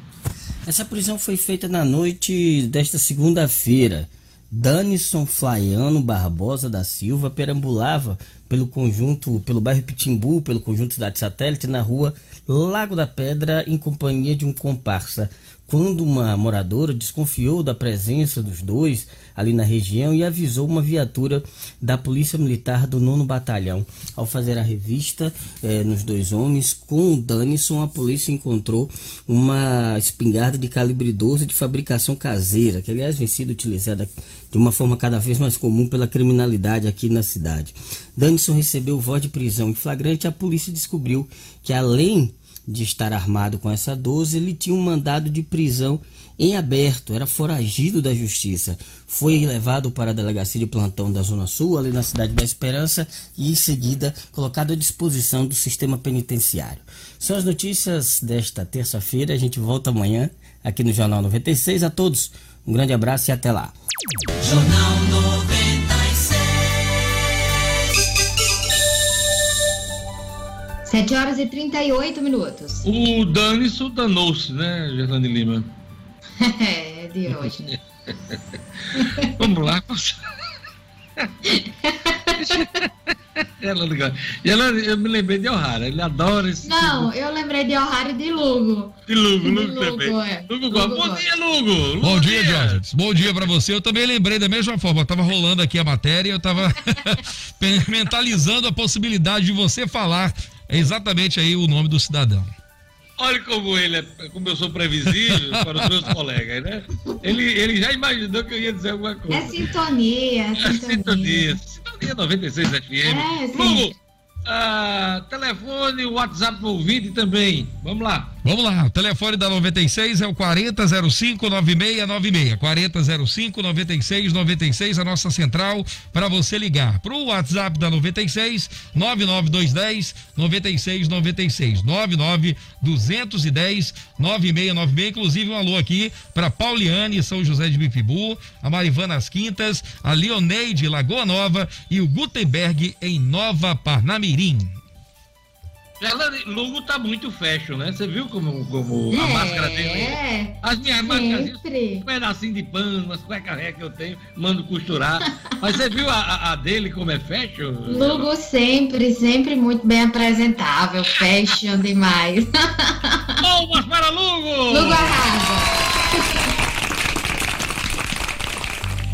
Essa prisão foi feita na noite desta segunda-feira. Danison Flaiano Barbosa da Silva perambulava pelo conjunto, pelo bairro Pitimbu, pelo conjunto Cidade Satélite, na rua Lago da Pedra, em companhia de um comparsa quando uma moradora desconfiou da presença dos dois ali na região e avisou uma viatura da Polícia Militar do 9 Batalhão. Ao fazer a revista eh, nos dois homens, com o Danison, a polícia encontrou uma espingarda de calibre 12 de fabricação caseira, que aliás vem sido utilizada de uma forma cada vez mais comum pela criminalidade aqui na cidade. Danison recebeu voz de prisão em flagrante a polícia descobriu que além de estar armado com essa 12, ele tinha um mandado de prisão em aberto, era foragido da justiça. Foi levado para a delegacia de plantão da Zona Sul, ali na cidade da Esperança, e em seguida colocado à disposição do sistema penitenciário. São as notícias desta terça-feira. A gente volta amanhã aqui no Jornal 96. A todos, um grande abraço e até lá. Jornal 7 horas e 38 minutos. O Danison danou-se, né, Gerlane Lima? [laughs] é, de hoje. [laughs] Vamos lá. [laughs] ela, e ela, eu me lembrei de O'Hara, ele adora esse. Não, tipo... eu lembrei de O'Hara e de Lugo. De Lugo, Lugo, Lugo também. É. Lugo, Lugo, Bom dia, Lugo. Lugo Bom dia, dia. Bom dia para você. Eu também lembrei da mesma forma. Eu tava rolando aqui a matéria, eu tava mentalizando a possibilidade de você falar exatamente aí o nome do cidadão. Olha como ele é, como eu sou previsível [laughs] para os meus colegas, né? Ele, ele já imaginou que eu ia dizer alguma coisa. É sintonia, é sintonia. É sintonia. Sintonia 96 FM. É, sim. Ah, telefone, WhatsApp do ouvinte também. Vamos lá. Vamos lá. O telefone da 96 é o 4005 9696. 4005 9696, a nossa central para você ligar. Para o WhatsApp da 96 99210 9696. 99 210 9696. Inclusive um alô aqui para Pauliane, São José de Bipibu, a Marivana As Quintas, a Leoneide Lagoa Nova e o Gutenberg em Nova Parnamirim. Ela, Lugo tá muito fashion, né? Você viu como, como é, a máscara dele? É. As minhas máscaras, um pedacinho de pano, umas cuecas que eu tenho, mando costurar. [laughs] Mas você viu a, a, dele como é fashion? Lugo sempre, sempre muito bem apresentável, fashion demais. [laughs] Palmas para Lugo! Lugo arrasa.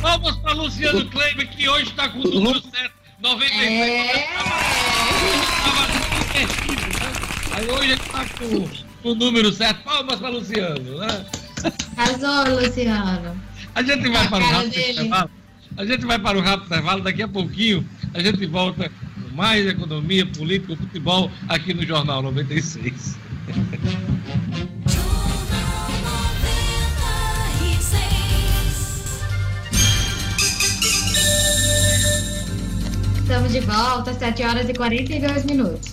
Palmas para Luciano Kleber, que hoje está com o número certo, 96. É. Aí hoje ele tá com o número certo. Palmas para Luciano, né? Arrasou, Luciano. A gente vai para o rápido intervalo. A gente vai para o rápido intervalo. Daqui a pouquinho a gente volta mais economia, política, futebol aqui no Jornal 96. Estamos de volta, 7 horas e 42 minutos.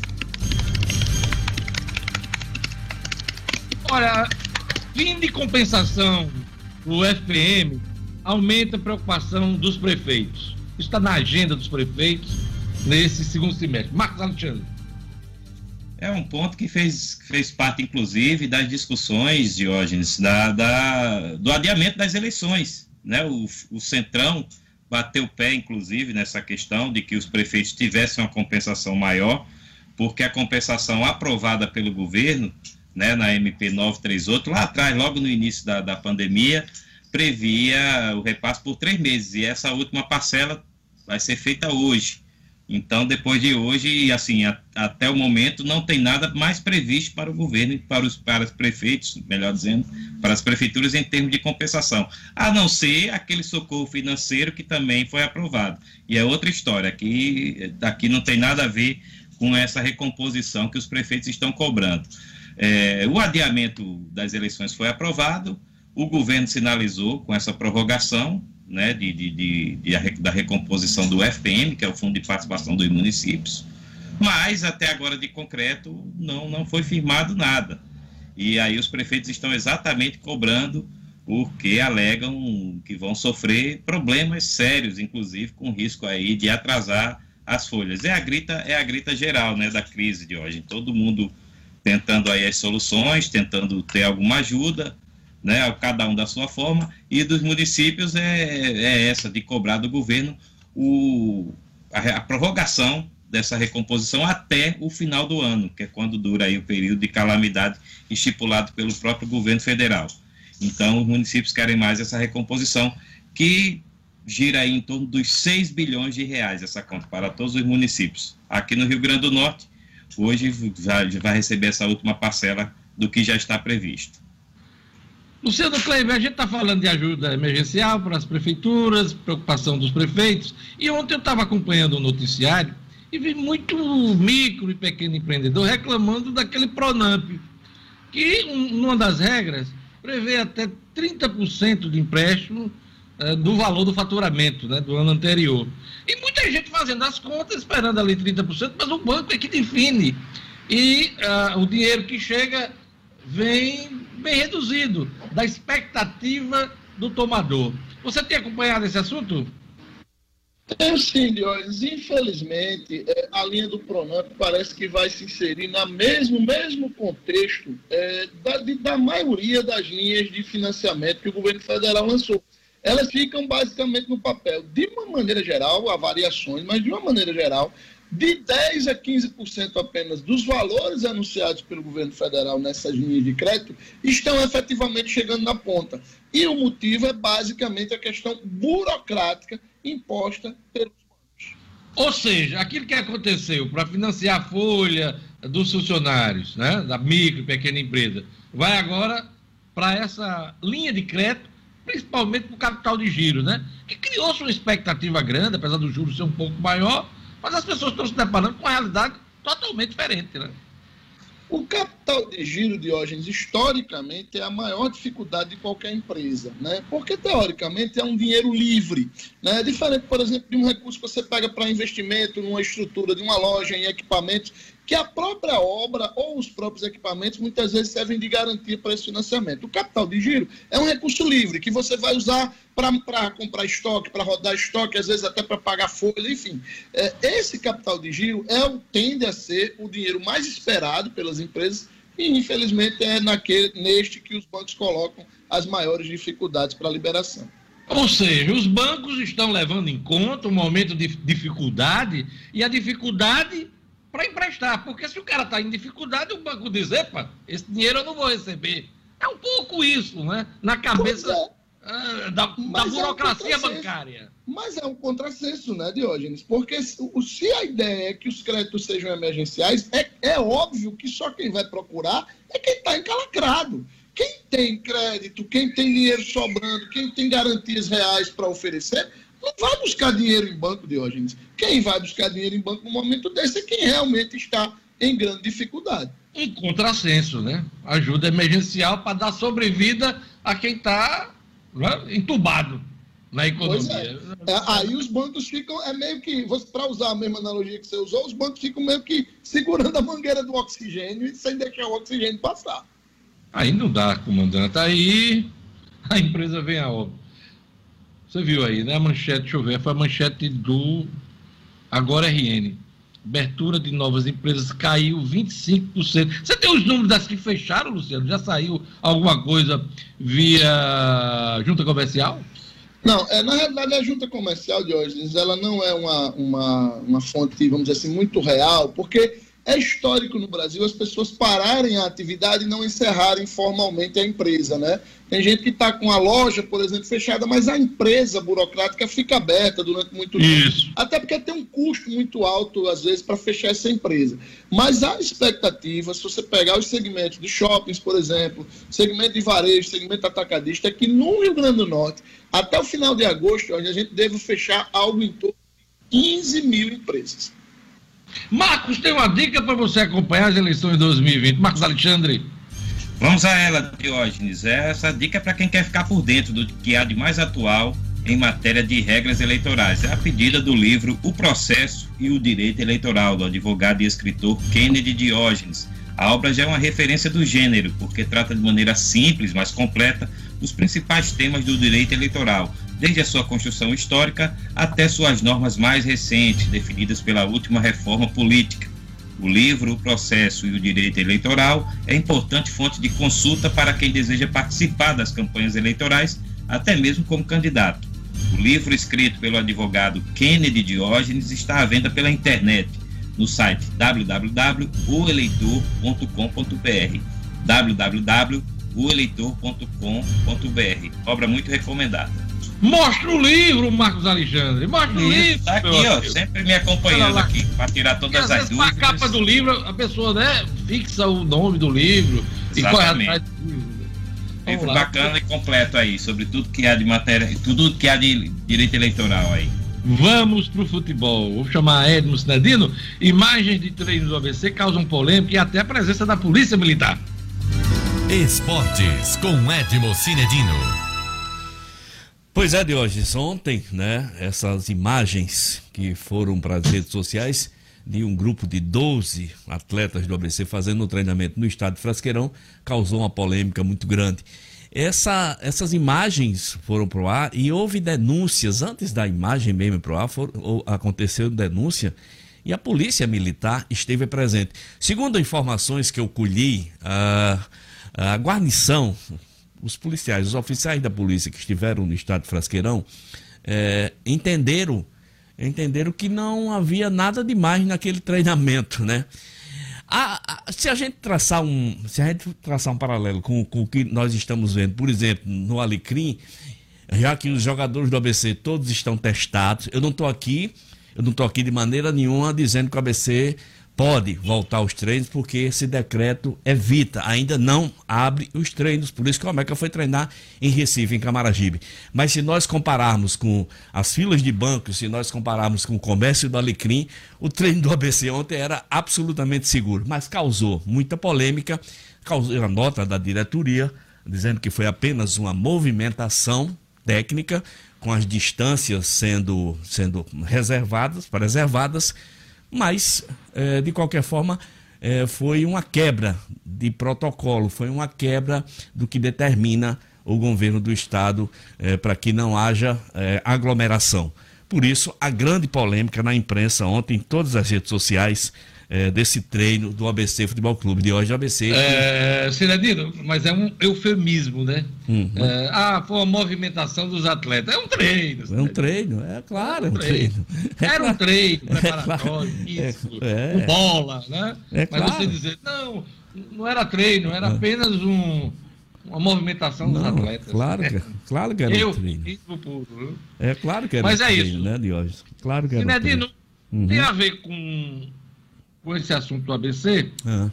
Olha, fim de compensação o FPM aumenta a preocupação dos prefeitos. Isso está na agenda dos prefeitos nesse segundo semestre. Marcos Alexandre. É um ponto que fez, fez parte, inclusive, das discussões, Diógenes, da, da, do adiamento das eleições. Né? O, o Centrão bateu o pé, inclusive, nessa questão de que os prefeitos tivessem uma compensação maior, porque a compensação aprovada pelo governo né, na MP 938, lá atrás, logo no início da, da pandemia, previa o repasse por três meses, e essa última parcela vai ser feita hoje. Então, depois de hoje, assim, a, até o momento, não tem nada mais previsto para o governo e para os, para os prefeitos, melhor dizendo, para as prefeituras em termos de compensação, a não ser aquele socorro financeiro que também foi aprovado. E é outra história, que aqui não tem nada a ver com essa recomposição que os prefeitos estão cobrando. É, o adiamento das eleições foi aprovado, o governo sinalizou com essa prorrogação né, de, de, de, de, da recomposição do FPM, que é o Fundo de Participação dos Municípios, mas até agora de concreto não, não foi firmado nada. E aí os prefeitos estão exatamente cobrando porque alegam que vão sofrer problemas sérios, inclusive com risco aí de atrasar as folhas. É a grita, é a grita geral, né, da crise de hoje. Todo mundo tentando aí as soluções, tentando ter alguma ajuda, né, cada um da sua forma, e dos municípios é, é essa, de cobrar do governo o, a, a, prorrogação dessa recomposição até o final do ano, que é quando dura aí o período de calamidade estipulado pelo próprio governo federal. Então, os municípios querem mais essa recomposição, que gira aí em torno dos 6 bilhões de reais essa conta para todos os municípios. Aqui no Rio Grande do Norte, hoje vai, vai receber essa última parcela do que já está previsto. Luciano Kleber, a gente está falando de ajuda emergencial para as prefeituras, preocupação dos prefeitos, e ontem eu estava acompanhando o noticiário e vi muito micro e pequeno empreendedor reclamando daquele Pronamp, que uma das regras prevê até 30% de empréstimo eh, do valor do faturamento né, do ano anterior. E muita gente fazendo as contas, esperando ali 30%, mas o banco é que define. E uh, o dinheiro que chega vem bem reduzido da expectativa do tomador. Você tem acompanhado esse assunto? Tenho sim, Diógenes. Infelizmente, é, a linha do Pronamp parece que vai se inserir no mesmo, mesmo contexto é, da, de, da maioria das linhas de financiamento que o governo federal lançou elas ficam basicamente no papel. De uma maneira geral, há variações, mas de uma maneira geral, de 10 a 15% apenas dos valores anunciados pelo governo federal nessas linhas de crédito estão efetivamente chegando na ponta. E o motivo é basicamente a questão burocrática imposta pelos bancos. Ou seja, aquilo que aconteceu para financiar a folha dos funcionários, né, da micro e pequena empresa, vai agora para essa linha de crédito principalmente para o capital de giro, né? Que criou-se uma expectativa grande, apesar do juros ser um pouco maior, mas as pessoas estão se deparando com uma realidade totalmente diferente, né? O capital de giro, Diógenes, historicamente é a maior dificuldade de qualquer empresa, né? Porque, teoricamente, é um dinheiro livre, né? É diferente, por exemplo, de um recurso que você pega para investimento numa estrutura de uma loja, em equipamentos, que a própria obra ou os próprios equipamentos muitas vezes servem de garantia para esse financiamento. O capital de giro é um recurso livre que você vai usar para comprar estoque, para rodar estoque, às vezes até para pagar folha, enfim. É, esse capital de giro é, tende a ser o dinheiro mais esperado pelas empresas e, infelizmente, é naquele, neste que os bancos colocam as maiores dificuldades para a liberação. Ou seja, os bancos estão levando em conta o momento de dificuldade e a dificuldade para emprestar. Porque se o cara está em dificuldade, o banco diz, epa, esse dinheiro eu não vou receber. É um pouco isso, né? Na cabeça é. uh, da, da burocracia é um bancária. Mas é um contrassenso, né, Diógenes? Porque se, se a ideia é que os créditos sejam emergenciais, é, é óbvio que só quem vai procurar é quem está encalacrado. Quem tem crédito, quem tem dinheiro sobrando, quem tem garantias reais para oferecer, não vai buscar dinheiro em banco, Diógenes. Quem vai buscar dinheiro em banco no momento desse é quem realmente está em grande dificuldade. Um contrassenso, né? Ajuda emergencial para dar sobrevida a quem está né, entubado na economia. É. É, aí os bancos ficam, é meio que, para usar a mesma analogia que você usou, os bancos ficam meio que segurando a mangueira do oxigênio e sem deixar o oxigênio passar. Aí não dá, comandante. Aí a empresa vem a óbito. Você viu aí, né? A manchete, deixa eu ver, foi a manchete do Agora RN. Abertura de novas empresas caiu 25%. Você tem os números das que fecharam, Luciano? Já saiu alguma coisa via junta comercial? Não, é, na realidade a junta comercial de hoje, ela não é uma, uma, uma fonte, vamos dizer assim, muito real, porque é histórico no Brasil as pessoas pararem a atividade e não encerrarem formalmente a empresa, né? Tem gente que está com a loja, por exemplo, fechada, mas a empresa burocrática fica aberta durante muito tempo. Até porque tem um custo muito alto, às vezes, para fechar essa empresa. Mas a expectativa, se você pegar os segmentos de shoppings, por exemplo, segmento de varejo, segmento atacadista, é que no Rio Grande do Norte, até o final de agosto, a gente deve fechar algo em torno de 15 mil empresas. Marcos, tem uma dica para você acompanhar as eleições de 2020. Marcos Alexandre. Vamos a ela, Diógenes. Essa dica é para quem quer ficar por dentro do que há de mais atual em matéria de regras eleitorais. É a pedida do livro O Processo e o Direito Eleitoral, do advogado e escritor Kennedy Diógenes. A obra já é uma referência do gênero, porque trata de maneira simples, mas completa, os principais temas do direito eleitoral, desde a sua construção histórica até suas normas mais recentes, definidas pela última reforma política. O livro, o processo e o direito eleitoral é importante fonte de consulta para quem deseja participar das campanhas eleitorais, até mesmo como candidato. O livro, escrito pelo advogado Kennedy Diógenes, está à venda pela internet no site www.oeleitor.com.br www.oeleitor.com.br Obra muito recomendada. Mostra o livro, Marcos Alexandre. Mostra o livro. Tá aqui, ó, sempre me acompanhando aqui para tirar todas as dúvidas. A capa do livro, a pessoa, né, fixa o nome do livro Exatamente. e corre atrás do livro. Livro lá. bacana e completo aí, sobre tudo que há de matéria, tudo que há de direito eleitoral aí. Vamos pro futebol. Vou chamar Edmo Sinedino. Imagens de treinos do ABC causam polêmica e até a presença da Polícia Militar. Esportes com Edmo Cinedino. Pois é, de hoje, ontem, né, essas imagens que foram para as redes sociais de um grupo de 12 atletas do ABC fazendo o treinamento no estádio Frasqueirão causou uma polêmica muito grande. Essa, essas imagens foram para o ar e houve denúncias antes da imagem mesmo para o ar, for, aconteceu denúncia e a polícia militar esteve presente. Segundo informações que eu colhi, a, a guarnição os policiais, os oficiais da polícia que estiveram no estado de Frasqueirão, é, entenderam, entenderam que não havia nada demais naquele treinamento, né? A, a, se a gente traçar um, se a gente traçar um paralelo com, com o que nós estamos vendo, por exemplo, no Alecrim, já que os jogadores do ABC todos estão testados, eu não estou aqui, eu não estou aqui de maneira nenhuma dizendo que o ABC pode voltar aos treinos, porque esse decreto evita, ainda não abre os treinos. Por isso que o América foi treinar em Recife, em Camaragibe. Mas se nós compararmos com as filas de bancos, se nós compararmos com o comércio do Alecrim, o treino do ABC ontem era absolutamente seguro, mas causou muita polêmica, causou a nota da diretoria dizendo que foi apenas uma movimentação técnica, com as distâncias sendo, sendo reservadas, preservadas, mas, é, de qualquer forma, é, foi uma quebra de protocolo, foi uma quebra do que determina o governo do Estado é, para que não haja aglomeração. Por isso, a grande polêmica na imprensa ontem, em todas as redes sociais, é, desse treino do ABC Futebol Clube de hoje. ABC. É, Cidadino, mas é um eufemismo, né? Uhum. É, ah, foi uma movimentação dos atletas. É um treino. É um treino, é claro. É um treino. treino. Era um treino preparatório, é, isso, é, com bola, né? É mas claro. você dizer, não, não era treino, era apenas um uma movimentação não, dos atletas. Claro que, [laughs] claro que era Eu, um treino. Puro, é claro que era Mas um é treino, isso. né, Diógenes? Claro que era Cidadino, um treino. Uhum. tem a ver com com esse assunto do ABC, ah.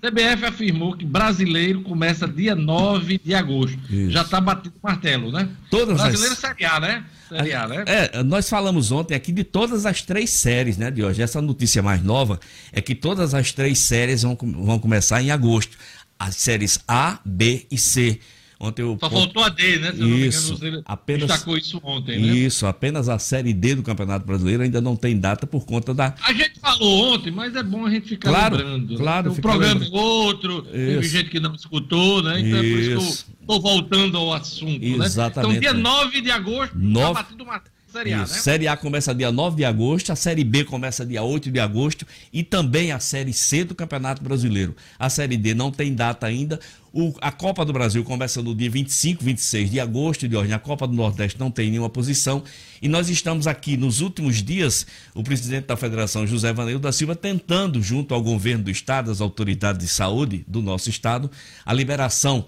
CBF afirmou que brasileiro começa dia 9 de agosto. Isso. Já está batendo martelo, né? Todas brasileiro as... Série A, né? Série A, né? É, nós falamos ontem aqui de todas as três séries, né, de hoje. Essa notícia mais nova é que todas as três séries vão, vão começar em agosto. As séries A, B e C. Ontem eu, Só faltou a D, né? Se isso, engano, apenas, destacou isso ontem, né? Isso, apenas a Série D do Campeonato Brasileiro ainda não tem data por conta da... A gente falou ontem, mas é bom a gente ficar claro, lembrando. Claro, né? O programa lembrando. é outro, isso. teve gente que não escutou, né? Então isso. é por isso que eu estou voltando ao assunto, Exatamente. né? Então dia 9 de agosto, 9... tá batendo uma Série A, né? Série A começa dia 9 de agosto, a Série B começa dia 8 de agosto e também a Série C do Campeonato Brasileiro. A Série D não tem data ainda. O, a Copa do Brasil começa no dia 25, 26 de agosto de hoje. A Copa do Nordeste não tem nenhuma posição. E nós estamos aqui nos últimos dias, o presidente da Federação, José Vaneiro da Silva, tentando, junto ao governo do Estado, as autoridades de saúde do nosso Estado, a liberação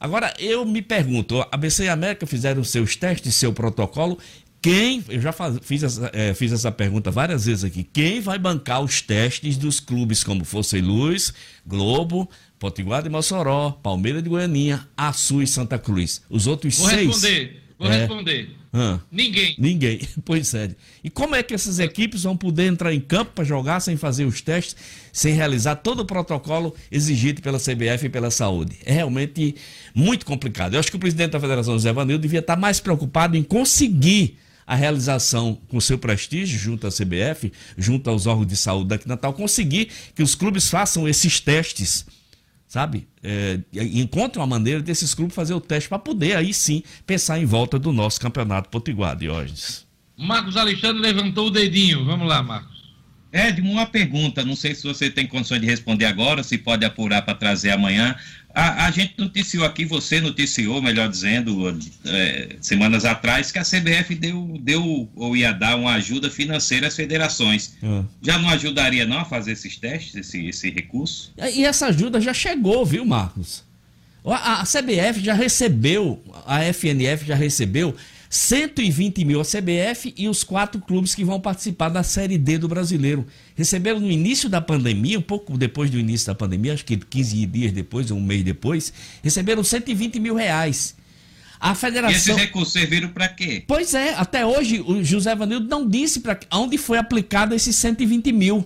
Agora, eu me pergunto, a ABC e a América fizeram seus testes, seu protocolo, quem, eu já faz, fiz, essa, é, fiz essa pergunta várias vezes aqui, quem vai bancar os testes dos clubes como Força e Luz, Globo, Potiguar de Mossoró, Palmeiras de Goianinha, Açu e Santa Cruz? Os outros vou seis... Responder, vou é, responder. Hã? Ninguém. Ninguém, [laughs] pois é. E como é que essas equipes vão poder entrar em campo para jogar sem fazer os testes, sem realizar todo o protocolo exigido pela CBF e pela saúde? É realmente muito complicado. Eu acho que o presidente da Federação, José Vanildo, devia estar mais preocupado em conseguir a realização com seu prestígio junto à CBF, junto aos órgãos de saúde daqui Natal, conseguir que os clubes façam esses testes, sabe? É, encontrem uma maneira desses clubes fazer o teste para poder aí sim pensar em volta do nosso campeonato potiguar, Diógenes. Marcos Alexandre levantou o dedinho. Vamos lá, Marcos. Ed, uma pergunta, não sei se você tem condições de responder agora, se pode apurar para trazer amanhã. A, a, gente noticiou aqui, você noticiou, melhor dizendo, é, semanas atrás, que a CBF deu, deu ou ia dar uma ajuda financeira às federações. Uhum. Já não ajudaria não a fazer esses testes, esse, esse recurso? E essa ajuda já chegou, viu, Marcos? A, a CBF já recebeu, a FNF já recebeu 120 mil a CBF e os quatro clubes que vão participar da Série D do Brasileiro. Receberam no início da pandemia, um pouco depois do início da pandemia, acho que 15 dias depois, ou um mês depois, receberam 120 mil reais. A federação. E esses recursos serviram para quê? Pois é, até hoje o José Vanildo não disse para onde foi aplicado esses 120 mil.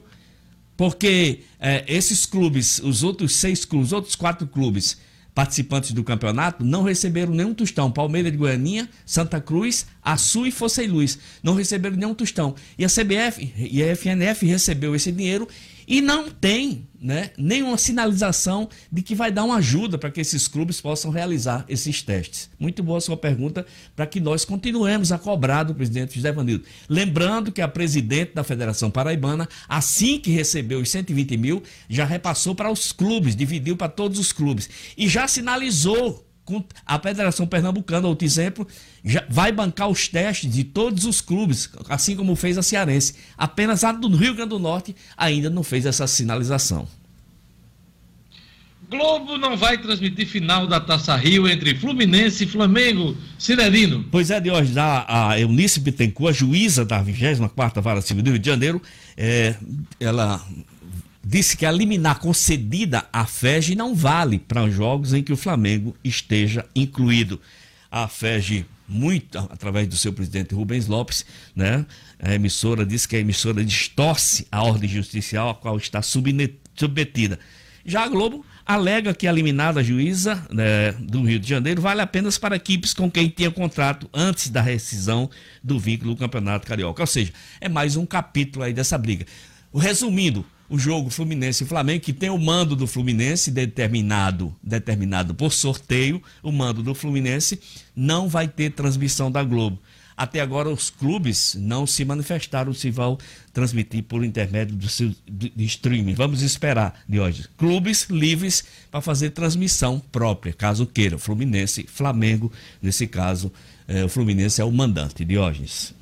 Porque é, esses clubes, os outros seis clubes, os outros quatro clubes, participantes do campeonato não receberam nenhum tostão. Palmeiras de Goianinha, Santa Cruz, Açu e Fossa e Luz não receberam nenhum tostão. E a CBF e a FNF recebeu esse dinheiro e não tem né, nenhuma sinalização de que vai dar uma ajuda para que esses clubes possam realizar esses testes. Muito boa sua pergunta para que nós continuemos a cobrar do presidente José Vanildo. Lembrando que a presidente da Federação Paraibana, assim que recebeu os 120 mil, já repassou para os clubes, dividiu para todos os clubes e já sinalizou a Federação Pernambucana, outro exemplo, já vai bancar os testes de todos os clubes, assim como fez a Cearense. Apenas a do Rio Grande do Norte ainda não fez essa sinalização. Globo não vai transmitir final da Taça Rio entre Fluminense e Flamengo. Cirelino. Pois é, de hoje, a Eunice Bittencourt, a juíza da 24ª Vara Civil do Rio de Janeiro, é, ela disse que a liminar concedida à FEG não vale para jogos em que o Flamengo esteja incluído. A FEG, muito através do seu presidente Rubens Lopes, né, a emissora disse que a emissora distorce a ordem judicial a qual está submetida. Já a Globo alega que a liminar da juíza né, do Rio de Janeiro vale apenas para equipes com quem tinha contrato antes da rescisão do vínculo do Campeonato Carioca. Ou seja, é mais um capítulo aí dessa briga. Resumindo, o jogo Fluminense e Flamengo, que tem o mando do Fluminense determinado, determinado por sorteio, o mando do Fluminense não vai ter transmissão da Globo. Até agora os clubes não se manifestaram se vão transmitir por intermédio do seu de, streaming. Vamos esperar, de hoje. Clubes livres para fazer transmissão própria, caso queira. Fluminense, Flamengo, nesse caso, é, o Fluminense é o mandante, Diógenes.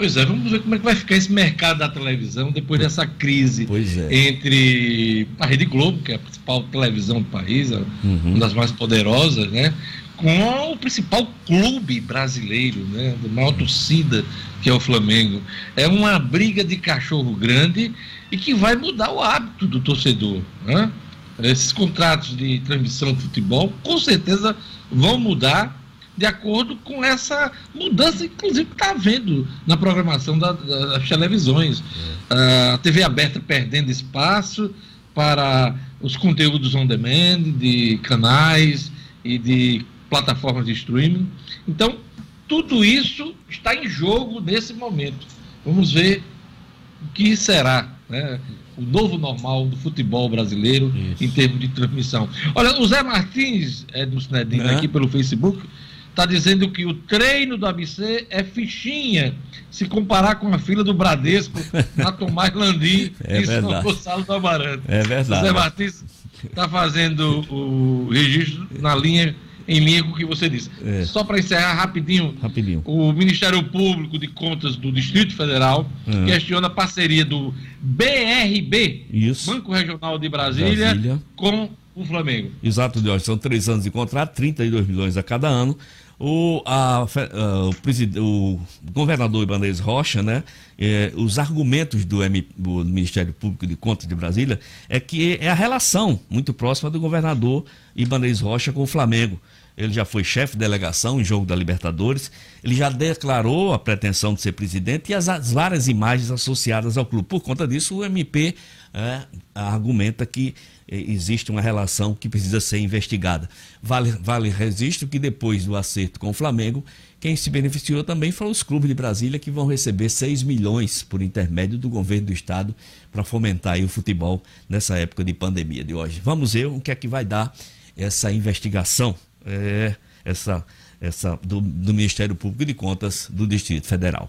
Pois é, vamos ver como é que vai ficar esse mercado da televisão depois dessa crise é. entre a Rede Globo, que é a principal televisão do país, uhum. uma das mais poderosas, né? Com o principal clube brasileiro, né? Da maior torcida, que é o Flamengo. É uma briga de cachorro grande e que vai mudar o hábito do torcedor. Né? Esses contratos de transmissão de futebol, com certeza, vão mudar de acordo com essa mudança, inclusive, que está havendo na programação da, das televisões. É. a TV aberta perdendo espaço para os conteúdos on demand, de canais e de plataformas de streaming. Então, tudo isso está em jogo nesse momento. Vamos ver o que será né, o novo normal do futebol brasileiro isso. em termos de transmissão. Olha, o Zé Martins, é do Sinedino, é. aqui pelo Facebook, está dizendo que o treino do ABC é fichinha se comparar com a fila do Bradesco [laughs] na Tomás Landim é e São Gonçalo do Amaranto. É verdade. O Zé Martins está fazendo o registro na linha em linha com o que você disse. É. Só para encerrar rapidinho, rapidinho, o Ministério Público de Contas do Distrito Federal é. questiona a parceria do BRB, Isso. Banco Regional de Brasília, Brasília. com o Flamengo. Exato, Jorge. São três anos de contrato, 32 milhões a cada ano. O, a, a, o, o, governador Ibanez Rocha, né, é, os argumentos do, M, do, Ministério Público de Contas de Brasília é que é a relação muito próxima do governador Ibanez Rocha com o Flamengo. Ele já foi chefe de delegação em jogo da Libertadores, ele já declarou a pretensão de ser presidente e as, as várias imagens associadas ao clube. Por conta disso, o MP é, argumenta que existe uma relação que precisa ser investigada. Vale, vale registro que depois do acerto com o Flamengo, quem se beneficiou também foram os clubes de Brasília que vão receber 6 milhões por intermédio do governo do estado para fomentar o futebol nessa época de pandemia de hoje. Vamos ver o que é que vai dar essa investigação, é, essa, essa do, do Ministério Público de Contas do Distrito Federal.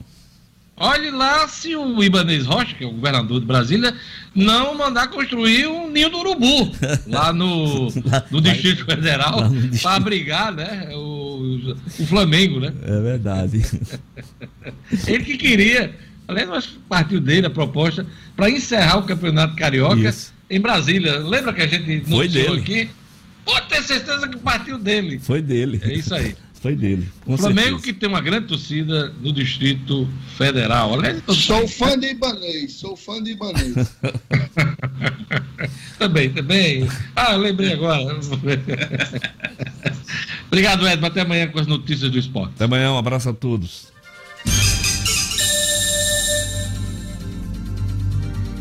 Olhe lá se o Ibanez Rocha, que é o governador de Brasília, não mandar construir um ninho do urubu [laughs] lá no, no Distrito Federal para abrigar né, o, o Flamengo, né? É verdade. [laughs] Ele que queria, aliás, nós partiu dele a proposta para encerrar o Campeonato Carioca Isso. em Brasília. Lembra que a gente dele. aqui? Pode ter certeza que partiu dele. Foi dele. É isso aí. [laughs] Foi dele. O Flamengo certeza. que tem uma grande torcida no Distrito Federal. sou fã de Ibanez, sou fã de Ibanez. [laughs] também, também. Ah, lembrei agora. Obrigado, Edmo. Até amanhã com as notícias do esporte. Até amanhã, um abraço a todos.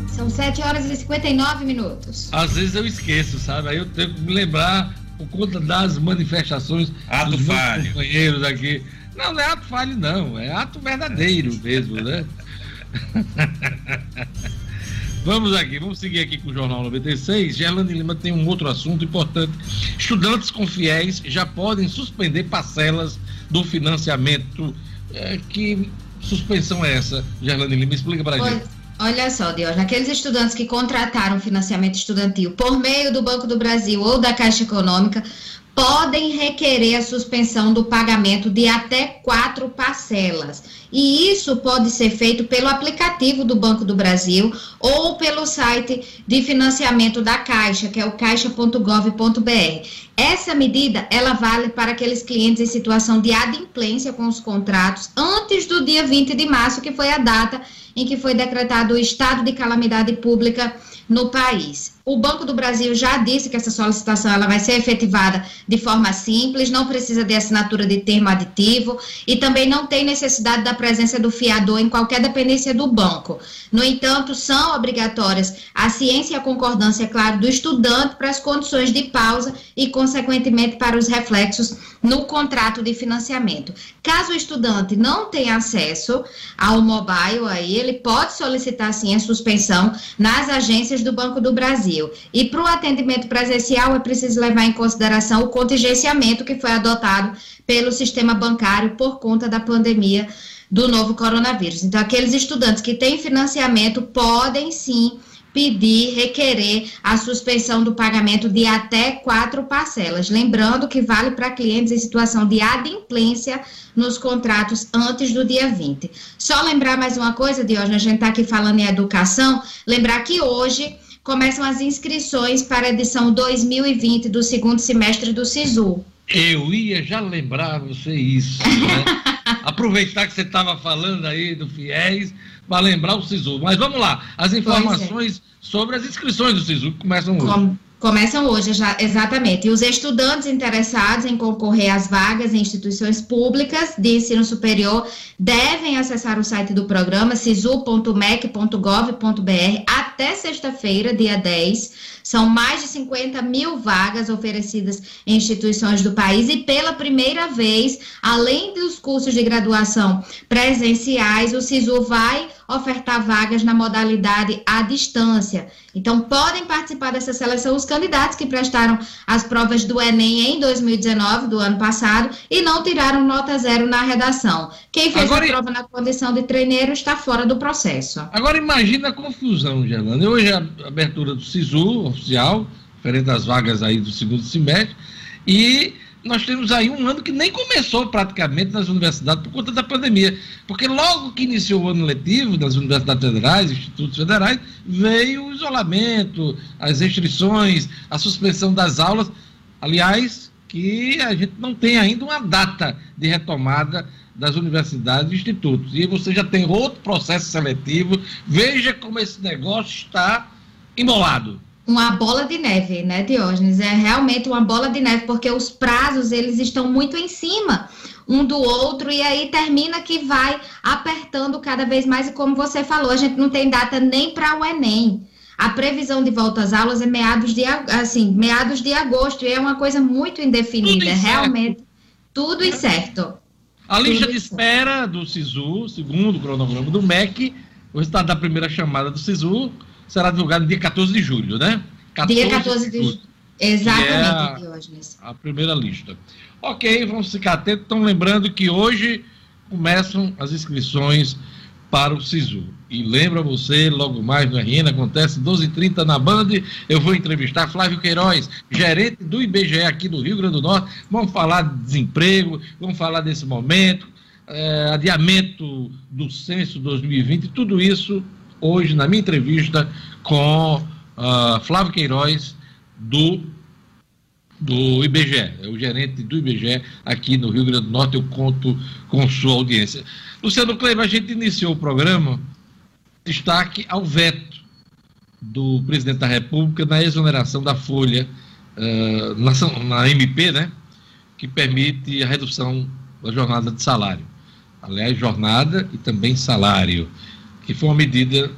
São 7 horas e 59 minutos. Às vezes eu esqueço, sabe? Aí eu tenho que me lembrar por conta das manifestações ato dos falho. companheiros aqui. Não, não é ato falho, não. É ato verdadeiro mesmo, né? [laughs] Vamos aqui, vamos seguir aqui com o Jornal 96. Gerlane Lima tem um outro assunto importante. Estudantes com fiéis já podem suspender parcelas do financiamento. É, que suspensão é essa, Gerlane Lima? Explica para a gente. Olha só, Dios, aqueles estudantes que contrataram financiamento estudantil por meio do Banco do Brasil ou da Caixa Econômica podem requerer a suspensão do pagamento de até quatro parcelas. E isso pode ser feito pelo aplicativo do Banco do Brasil ou pelo site de financiamento da Caixa, que é o caixa.gov.br. Essa medida, ela vale para aqueles clientes em situação de adimplência com os contratos antes do dia 20 de março, que foi a data em que foi decretado o estado de calamidade pública no país. O Banco do Brasil já disse que essa solicitação ela vai ser efetivada de forma simples, não precisa de assinatura de termo aditivo e também não tem necessidade da presença do fiador em qualquer dependência do banco. No entanto, são obrigatórias a ciência e a concordância, é claro, do estudante para as condições de pausa e, consequentemente, para os reflexos no contrato de financiamento. Caso o estudante não tenha acesso ao mobile, aí ele pode solicitar sim a suspensão nas agências do Banco do Brasil. E para o atendimento presencial é preciso levar em consideração o contingenciamento que foi adotado pelo sistema bancário por conta da pandemia do novo coronavírus. Então, aqueles estudantes que têm financiamento podem sim pedir, requerer a suspensão do pagamento de até quatro parcelas. Lembrando que vale para clientes em situação de adimplência nos contratos antes do dia 20. Só lembrar mais uma coisa, Diógenes, a gente está aqui falando em educação, lembrar que hoje começam as inscrições para a edição 2020 do segundo semestre do SISU. Eu ia já lembrar você isso, né? [laughs] aproveitar que você estava falando aí do FIES para lembrar o SISU. Mas vamos lá, as é. informações é. sobre as inscrições do SISU que começam hoje. Com Começam hoje, já, exatamente. E os estudantes interessados em concorrer às vagas em instituições públicas de ensino superior devem acessar o site do programa sisu.mec.gov.br até sexta-feira, dia 10. São mais de 50 mil vagas oferecidas em instituições do país e pela primeira vez, além dos cursos de graduação presenciais, o SISU vai ofertar vagas na modalidade à distância. Então, podem participar dessa seleção os candidatos que prestaram as provas do Enem em 2019, do ano passado, e não tiraram nota zero na redação. Quem fez Agora, a prova na condição de treineiro está fora do processo. Agora, imagina a confusão, Gerlando. Hoje a abertura do SISU oficial, diferente das vagas aí do segundo semestre, e nós temos aí um ano que nem começou praticamente nas universidades por conta da pandemia. Porque logo que iniciou o ano letivo nas universidades federais, institutos federais, veio o isolamento, as restrições, a suspensão das aulas. Aliás, que a gente não tem ainda uma data de retomada das universidades e institutos. E você já tem outro processo seletivo. Veja como esse negócio está embolado uma bola de neve, né, Diógenes? É realmente uma bola de neve, porque os prazos eles estão muito em cima um do outro e aí termina que vai apertando cada vez mais e como você falou, a gente não tem data nem para o ENEM. A previsão de volta às aulas é meados de assim, meados de agosto e é uma coisa muito indefinida, tudo realmente tudo incerto. A lista de espera do SISU, segundo o cronograma do MEC, o resultado da primeira chamada do SISU será divulgado no dia 14 de julho, né? 14 dia 14 de julho. Exatamente, é a, a primeira lista. Ok, vamos ficar atentos. Então, lembrando que hoje começam as inscrições para o SISU. E lembra você, logo mais no RN, acontece 12h30 na Band, eu vou entrevistar Flávio Queiroz, gerente do IBGE aqui do Rio Grande do Norte. Vamos falar de desemprego, vamos falar desse momento, é, adiamento do censo 2020, tudo isso hoje na minha entrevista com uh, Flávio Queiroz, do, do IBGE, é o gerente do IBGE aqui no Rio Grande do Norte. Eu conto com sua audiência. Luciano Kleber, a gente iniciou o programa destaque ao veto do presidente da República na exoneração da folha uh, na, na MP, né, que permite a redução da jornada de salário. Aliás, jornada e também salário que foi uma medida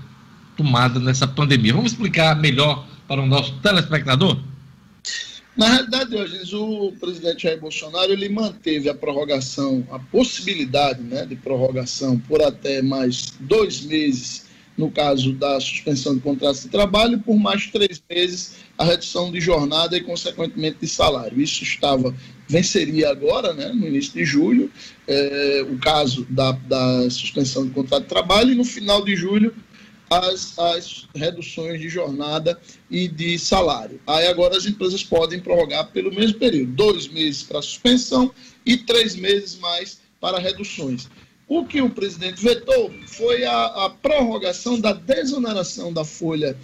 tomada nessa pandemia. Vamos explicar melhor para o nosso telespectador? Na realidade, hoje, o presidente Jair Bolsonaro ele manteve a prorrogação, a possibilidade né, de prorrogação por até mais dois meses, no caso da suspensão de contratos de trabalho, por mais três meses a redução de jornada e, consequentemente, de salário. Isso estava venceria agora, né, no início de julho, é, o caso da, da suspensão de contrato de trabalho, e no final de julho as, as reduções de jornada e de salário. Aí agora as empresas podem prorrogar pelo mesmo período, dois meses para suspensão e três meses mais para reduções. O que o presidente vetou foi a, a prorrogação da desoneração da folha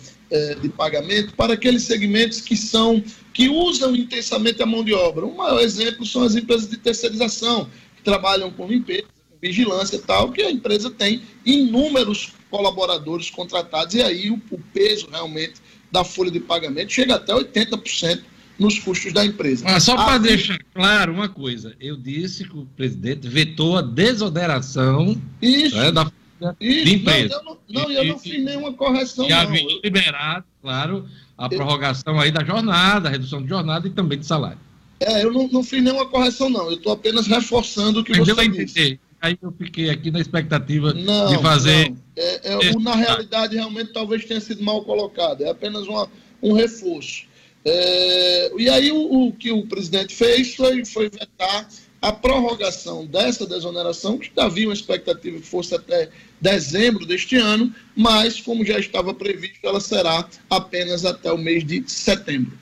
de pagamento para aqueles segmentos que são que usam intensamente a mão de obra. Um maior exemplo são as empresas de terceirização, que trabalham com limpeza, com vigilância e tal, que a empresa tem inúmeros colaboradores contratados, e aí o, o peso realmente da folha de pagamento chega até 80% nos custos da empresa. Mas só para deixar claro uma coisa, eu disse que o presidente vetou a desoneração né, da isso, de empresa. Não, eu não, não, eu não fiz nenhuma correção. E havia liberado, claro, a eu, prorrogação aí da jornada, a redução de jornada e também de salário. É, eu não, não fiz nenhuma correção, não. Eu estou apenas reforçando o que Entendeu você disse. Aí eu fiquei aqui na expectativa não, de fazer. É, é, na realidade, realmente, talvez tenha sido mal colocado. É apenas uma, um reforço. É, e aí o, o, que o presidente fez foi, foi vetar a prorrogação dessa desoneração, que havia uma expectativa que fosse até dezembro deste ano, mas como já estava previsto, ela será apenas até o mês de setembro.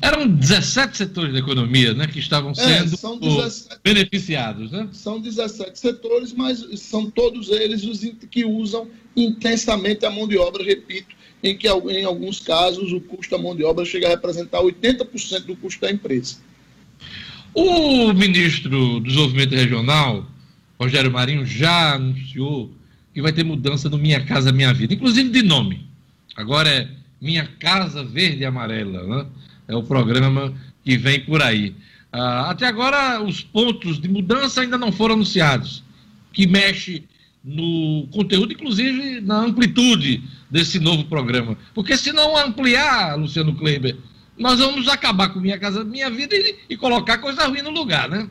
Eram 17 setores da economia né, que estavam é, sendo é, 17, beneficiados. Né? São 17 setores, mas são todos eles os que usam intensamente a mão de obra, repito, em que em alguns casos o custo da mão de obra chega a representar 80% do custo da empresa. O ministro do Desenvolvimento Regional, Rogério Marinho já anunciou que vai ter mudança no Minha Casa Minha Vida, inclusive de nome. Agora é Minha Casa Verde e Amarela, né? É o programa que vem por aí. Ah, até agora, os pontos de mudança ainda não foram anunciados, que mexe no conteúdo, inclusive na amplitude desse novo programa. Porque se não ampliar, Luciano Kleiber, nós vamos acabar com Minha Casa Minha Vida e, e colocar coisa ruim no lugar, né?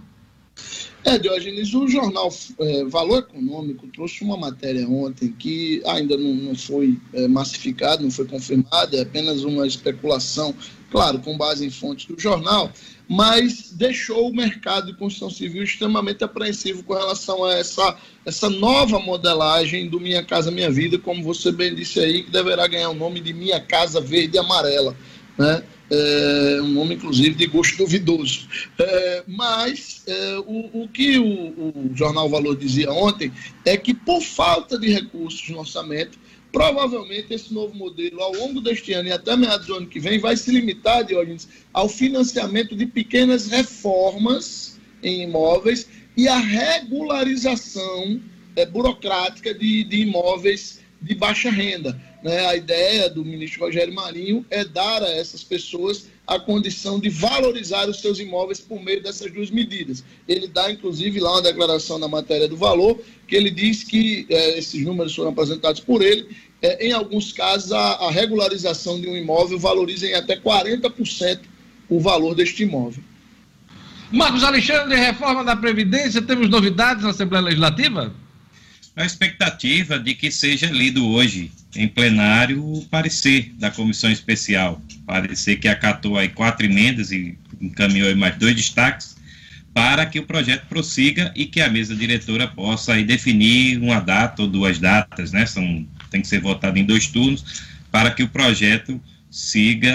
É, Diógenes, o jornal é, Valor Econômico trouxe uma matéria ontem que ainda não, não foi é, massificada, não foi confirmada, é apenas uma especulação, claro, com base em fontes do jornal, mas deixou o mercado de construção civil extremamente apreensivo com relação a essa, essa nova modelagem do Minha Casa Minha Vida, como você bem disse aí, que deverá ganhar o nome de Minha Casa Verde e Amarela. Né? É, um nome inclusive de gosto duvidoso. É, mas é, o, o, que o, o, Jornal Valor dizia ontem é que, por falta de recursos no orçamento, provavelmente esse novo modelo, ao longo deste ano e até meados do ano que vem, vai se limitar, Diógenes, ao financiamento de pequenas reformas em imóveis e a regularização é, burocrática de, de imóveis de baixa renda. Né? A ideia do ministro Rogério Marinho é dar a essas pessoas a condição de valorizar os seus imóveis por meio dessas duas medidas. Ele dá, inclusive, lá uma declaração na matéria do valor, que ele diz que é, esses números foram apresentados por ele. É, em alguns casos, a, a regularização de um imóvel valoriza em até 40% o valor deste imóvel. Marcos Alexandre, reforma da Previdência, temos novidades na Assembleia Legislativa? A expectativa de que seja lido hoje em plenário o parecer da comissão especial, parecer que acatou aí quatro emendas e encaminhou aí mais dois destaques para que o projeto prossiga e que a mesa diretora possa aí definir uma data ou duas datas, né? São, tem que ser votado em dois turnos para que o projeto siga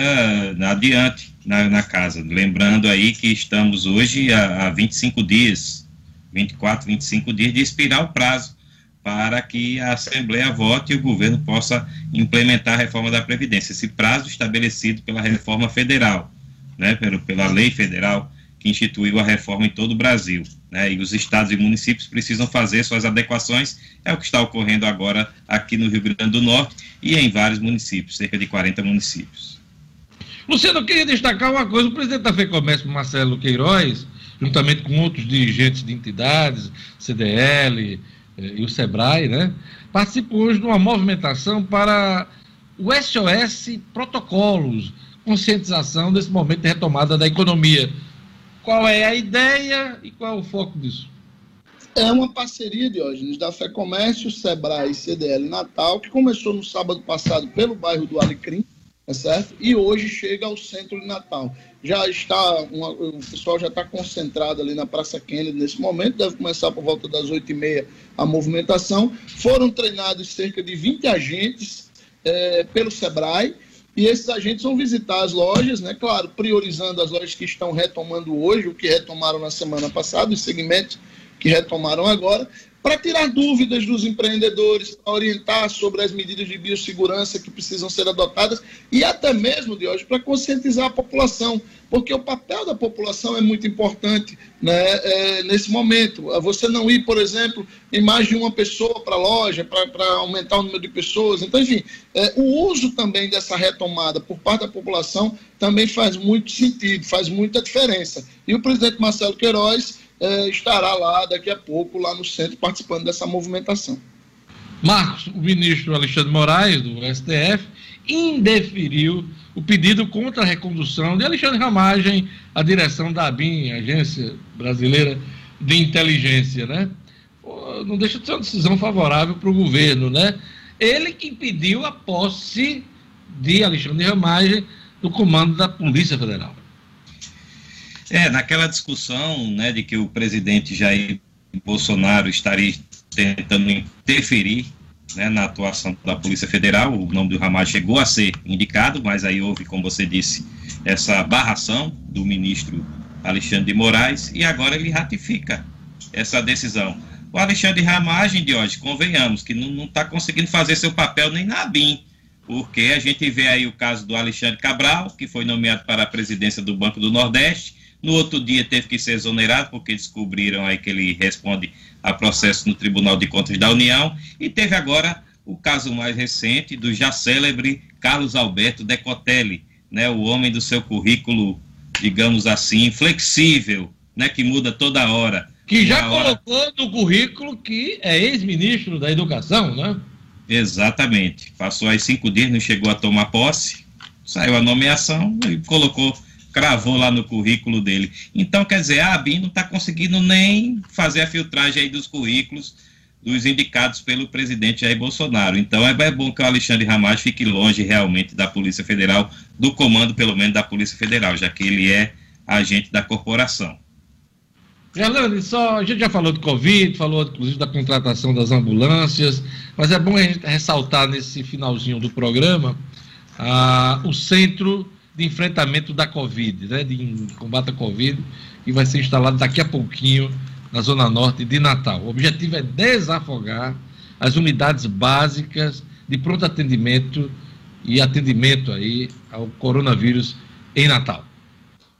adiante na, na casa. Lembrando aí que estamos hoje a, a 25 dias, 24, 25 dias de expirar o prazo para que a Assembleia vote e o governo possa implementar a reforma da Previdência. Esse prazo estabelecido pela reforma federal, né, pela, lei federal que instituiu a reforma em todo o Brasil. Né, e os estados e municípios precisam fazer suas adequações, é o que está ocorrendo agora aqui no Rio Grande do Norte e em vários municípios, cerca de 40 municípios. Luciano, eu queria destacar uma coisa: o presidente da FEComércio, Marcelo Queiroz, juntamente com outros dirigentes de entidades, CDL, e o SEBRAE, né, participou hoje de uma movimentação para o SOS Protocolos, conscientização desse momento de retomada da economia. Qual é a ideia e qual é o foco disso? É uma parceria, Diógenes, da FEComércio, SEBRAE e CDL Natal, que começou no sábado passado pelo bairro do Alecrim, é certo? E hoje chega ao centro de Natal já está, uma, o pessoal já está concentrado ali na Praça Kennedy nesse momento, deve começar por volta das 8h30 a movimentação. Foram treinados cerca de 20 agentes é, pelo SEBRAE, e esses agentes vão visitar as lojas, né? Claro, priorizando as lojas que estão retomando hoje, o que retomaram na semana passada, os segmentos que retomaram agora, para tirar dúvidas dos empreendedores, para orientar sobre as medidas de biossegurança que precisam ser adotadas e até mesmo, de hoje, para conscientizar a população, porque o papel da população é muito importante né, é, nesse momento. Você não ir, por exemplo, em mais de uma pessoa para a loja, para aumentar o número de pessoas. Então, enfim, é, o uso também dessa retomada por parte da população também faz muito sentido, faz muita diferença. E o presidente Marcelo Queiroz é, estará lá daqui a pouco, lá no centro, participando dessa movimentação. Marcos, o ministro Alexandre Moraes, do STF, indeferiu o pedido contra a recondução de Alexandre Ramagem à direção da ABIN, Agência Brasileira de Inteligência, né? Não deixa de ser uma decisão favorável para o governo, né? Ele que impediu a posse de Alexandre Ramagem no comando da Polícia Federal. É, naquela discussão né, de que o presidente Jair Bolsonaro estaria tentando interferir né, na atuação da Polícia Federal, o nome do Ramal chegou a ser indicado, mas aí houve, como você disse, essa barração do ministro Alexandre de Moraes e agora ele ratifica essa decisão. O Alexandre Ramagem, de hoje, convenhamos que não está conseguindo fazer seu papel nem na BIM, porque a gente vê aí o caso do Alexandre Cabral, que foi nomeado para a presidência do Banco do Nordeste, No outro dia teve que ser exonerado, porque descobriram aí que ele responde a processo no Tribunal de Contas da União. E teve agora o caso mais recente do já célebre Carlos Alberto Decotelli, né, o homem do seu currículo, digamos assim, flexível, né, que muda toda hora. Que já colocou no currículo que é ex-ministro da Educação, né? Exatamente. Passou aí cinco dias, não chegou a tomar posse, saiu a nomeação e colocou, cravou lá no currículo dele. Então, quer dizer, a ABIN não está conseguindo nem fazer a filtragem aí dos currículos dos indicados pelo presidente Jair Bolsonaro. Então é, é bom que o Alexandre Ramage fique longe realmente da Polícia Federal, do comando pelo menos da Polícia Federal, já que ele é agente da corporação. Gerlane, só, a gente já falou de Covid, falou inclusive da contratação das ambulâncias, mas é bom a gente ressaltar nesse finalzinho do programa ah, o centro de enfrentamento da Covid, né, de combate à Covid, que vai ser instalado daqui a pouquinho na Zona Norte de Natal. O objetivo é desafogar as unidades básicas de pronto atendimento e atendimento aí ao coronavírus em Natal.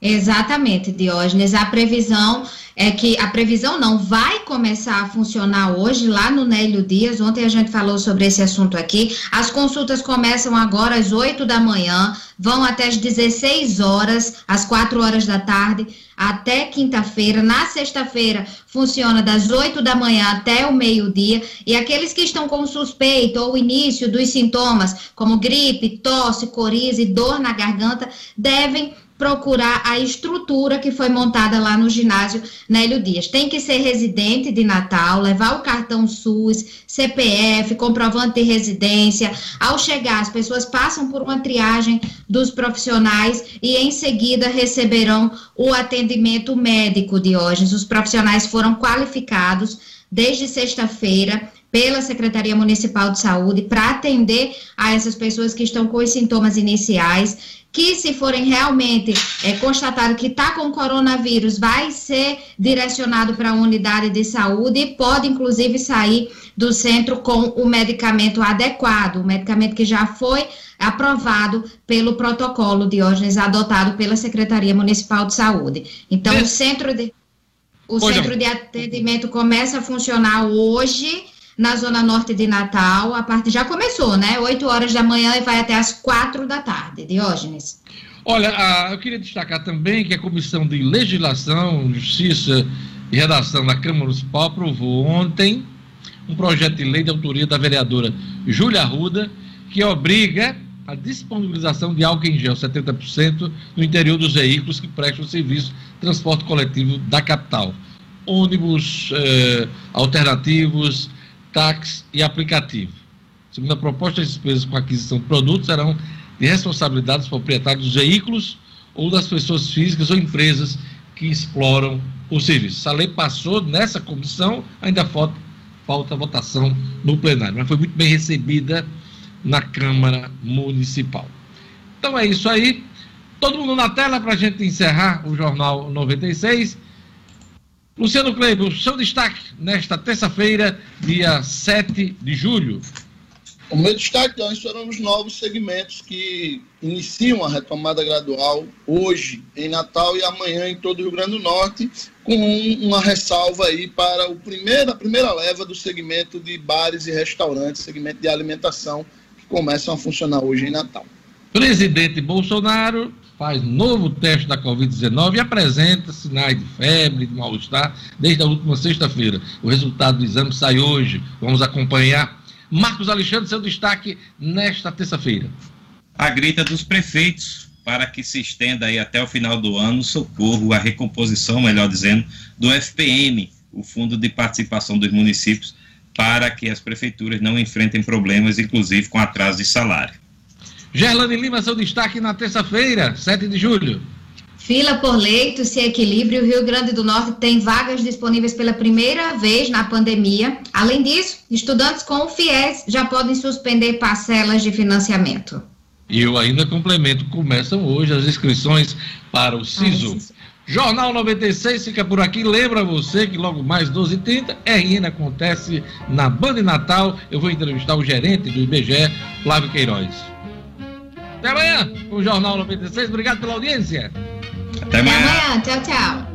Exatamente, Diógenes. A previsão é que a previsão não vai começar a funcionar hoje lá no Nélio Dias. Ontem a gente falou sobre esse assunto aqui. As consultas começam agora às 8 da manhã, vão até às 16 horas, às 4 horas da tarde, até quinta-feira. Na sexta-feira funciona das 8 da manhã até o meio-dia. E aqueles que estão com suspeito ou início dos sintomas, como gripe, tosse, coriza e dor na garganta, devem procurar a estrutura que foi montada lá no ginásio Nélio Dias. Tem que ser residente de Natal, levar o cartão SUS, CPF, comprovante de residência. Ao chegar, as pessoas passam por uma triagem dos profissionais e em seguida receberão o atendimento médico, de hoje. Os profissionais foram qualificados desde sexta-feira pela Secretaria Municipal de Saúde para atender a essas pessoas que estão com os sintomas iniciais que se forem realmente é, constatado que está com coronavírus, vai ser direcionado para a unidade de saúde e pode, inclusive, sair do centro com o medicamento adequado, o medicamento que já foi aprovado pelo protocolo de Diógenes adotado pela Secretaria Municipal de Saúde. Então, é. o centro de o centro de atendimento começa a funcionar hoje na zona norte de Natal. A parte já começou, né? 8 horas da manhã e vai até as 4 da tarde. Diógenes. Olha, eu queria destacar também que a Comissão de Legislação, Justiça e Redação da Câmara Municipal aprovou ontem um projeto de lei de autoria da vereadora Júlia Arruda, que obriga a disponibilização de álcool em gel 70% no interior dos veículos que prestam serviço de transporte coletivo da capital. Ônibus eh, alternativos, táxi e aplicativo. Segundo a proposta, as despesas com aquisição de produtos serão de responsabilidade dos proprietários dos veículos ou das pessoas físicas ou empresas que exploram o serviço. Essa lei passou nessa comissão, ainda falta, falta votação no plenário, mas foi muito bem recebida na Câmara Municipal. Então é isso aí. Todo mundo na tela para a gente encerrar o Jornal 96. Luciano Kleber, seu destaque nesta terça-feira, dia 7 de julho. O meu destaque então, foram os novos segmentos que iniciam a retomada gradual hoje em Natal e amanhã em todo o Rio Grande do Norte, com uma ressalva aí para o primeiro, a primeira leva do segmento de bares e restaurantes, segmento de alimentação, que começam a funcionar hoje em Natal. Presidente Bolsonaro faz novo teste da Covid-19 e apresenta sinais de febre, de mal-estar, desde a última sexta-feira. O resultado do exame sai hoje. Vamos acompanhar. Marcos Alexandre, seu destaque nesta terça-feira. A grita dos prefeitos para que se estenda aí até o final do ano socorro, a recomposição, melhor dizendo, do FPM, o Fundo de Participação dos Municípios, para que as prefeituras não enfrentem problemas, inclusive com atraso de salário. Gerlane Lima, seu destaque na terça-feira, 7 de julho. Fila por leito se equilíbrio. O Rio Grande do Norte tem vagas disponíveis pela primeira vez na pandemia. Além disso, estudantes com o FIES já podem suspender parcelas de financiamento. E eu ainda complemento, começam hoje as inscrições para o SISO. Ah, Jornal 96 fica por aqui. Lembra você que logo mais 12h30, RN acontece na Banda Natal. Eu vou entrevistar o gerente do IBGE, Flávio Queiroz. Até amanhã, o Jornal 96. Obrigado pela audiência. Até amanhã. Até amanhã. Tchau, tchau.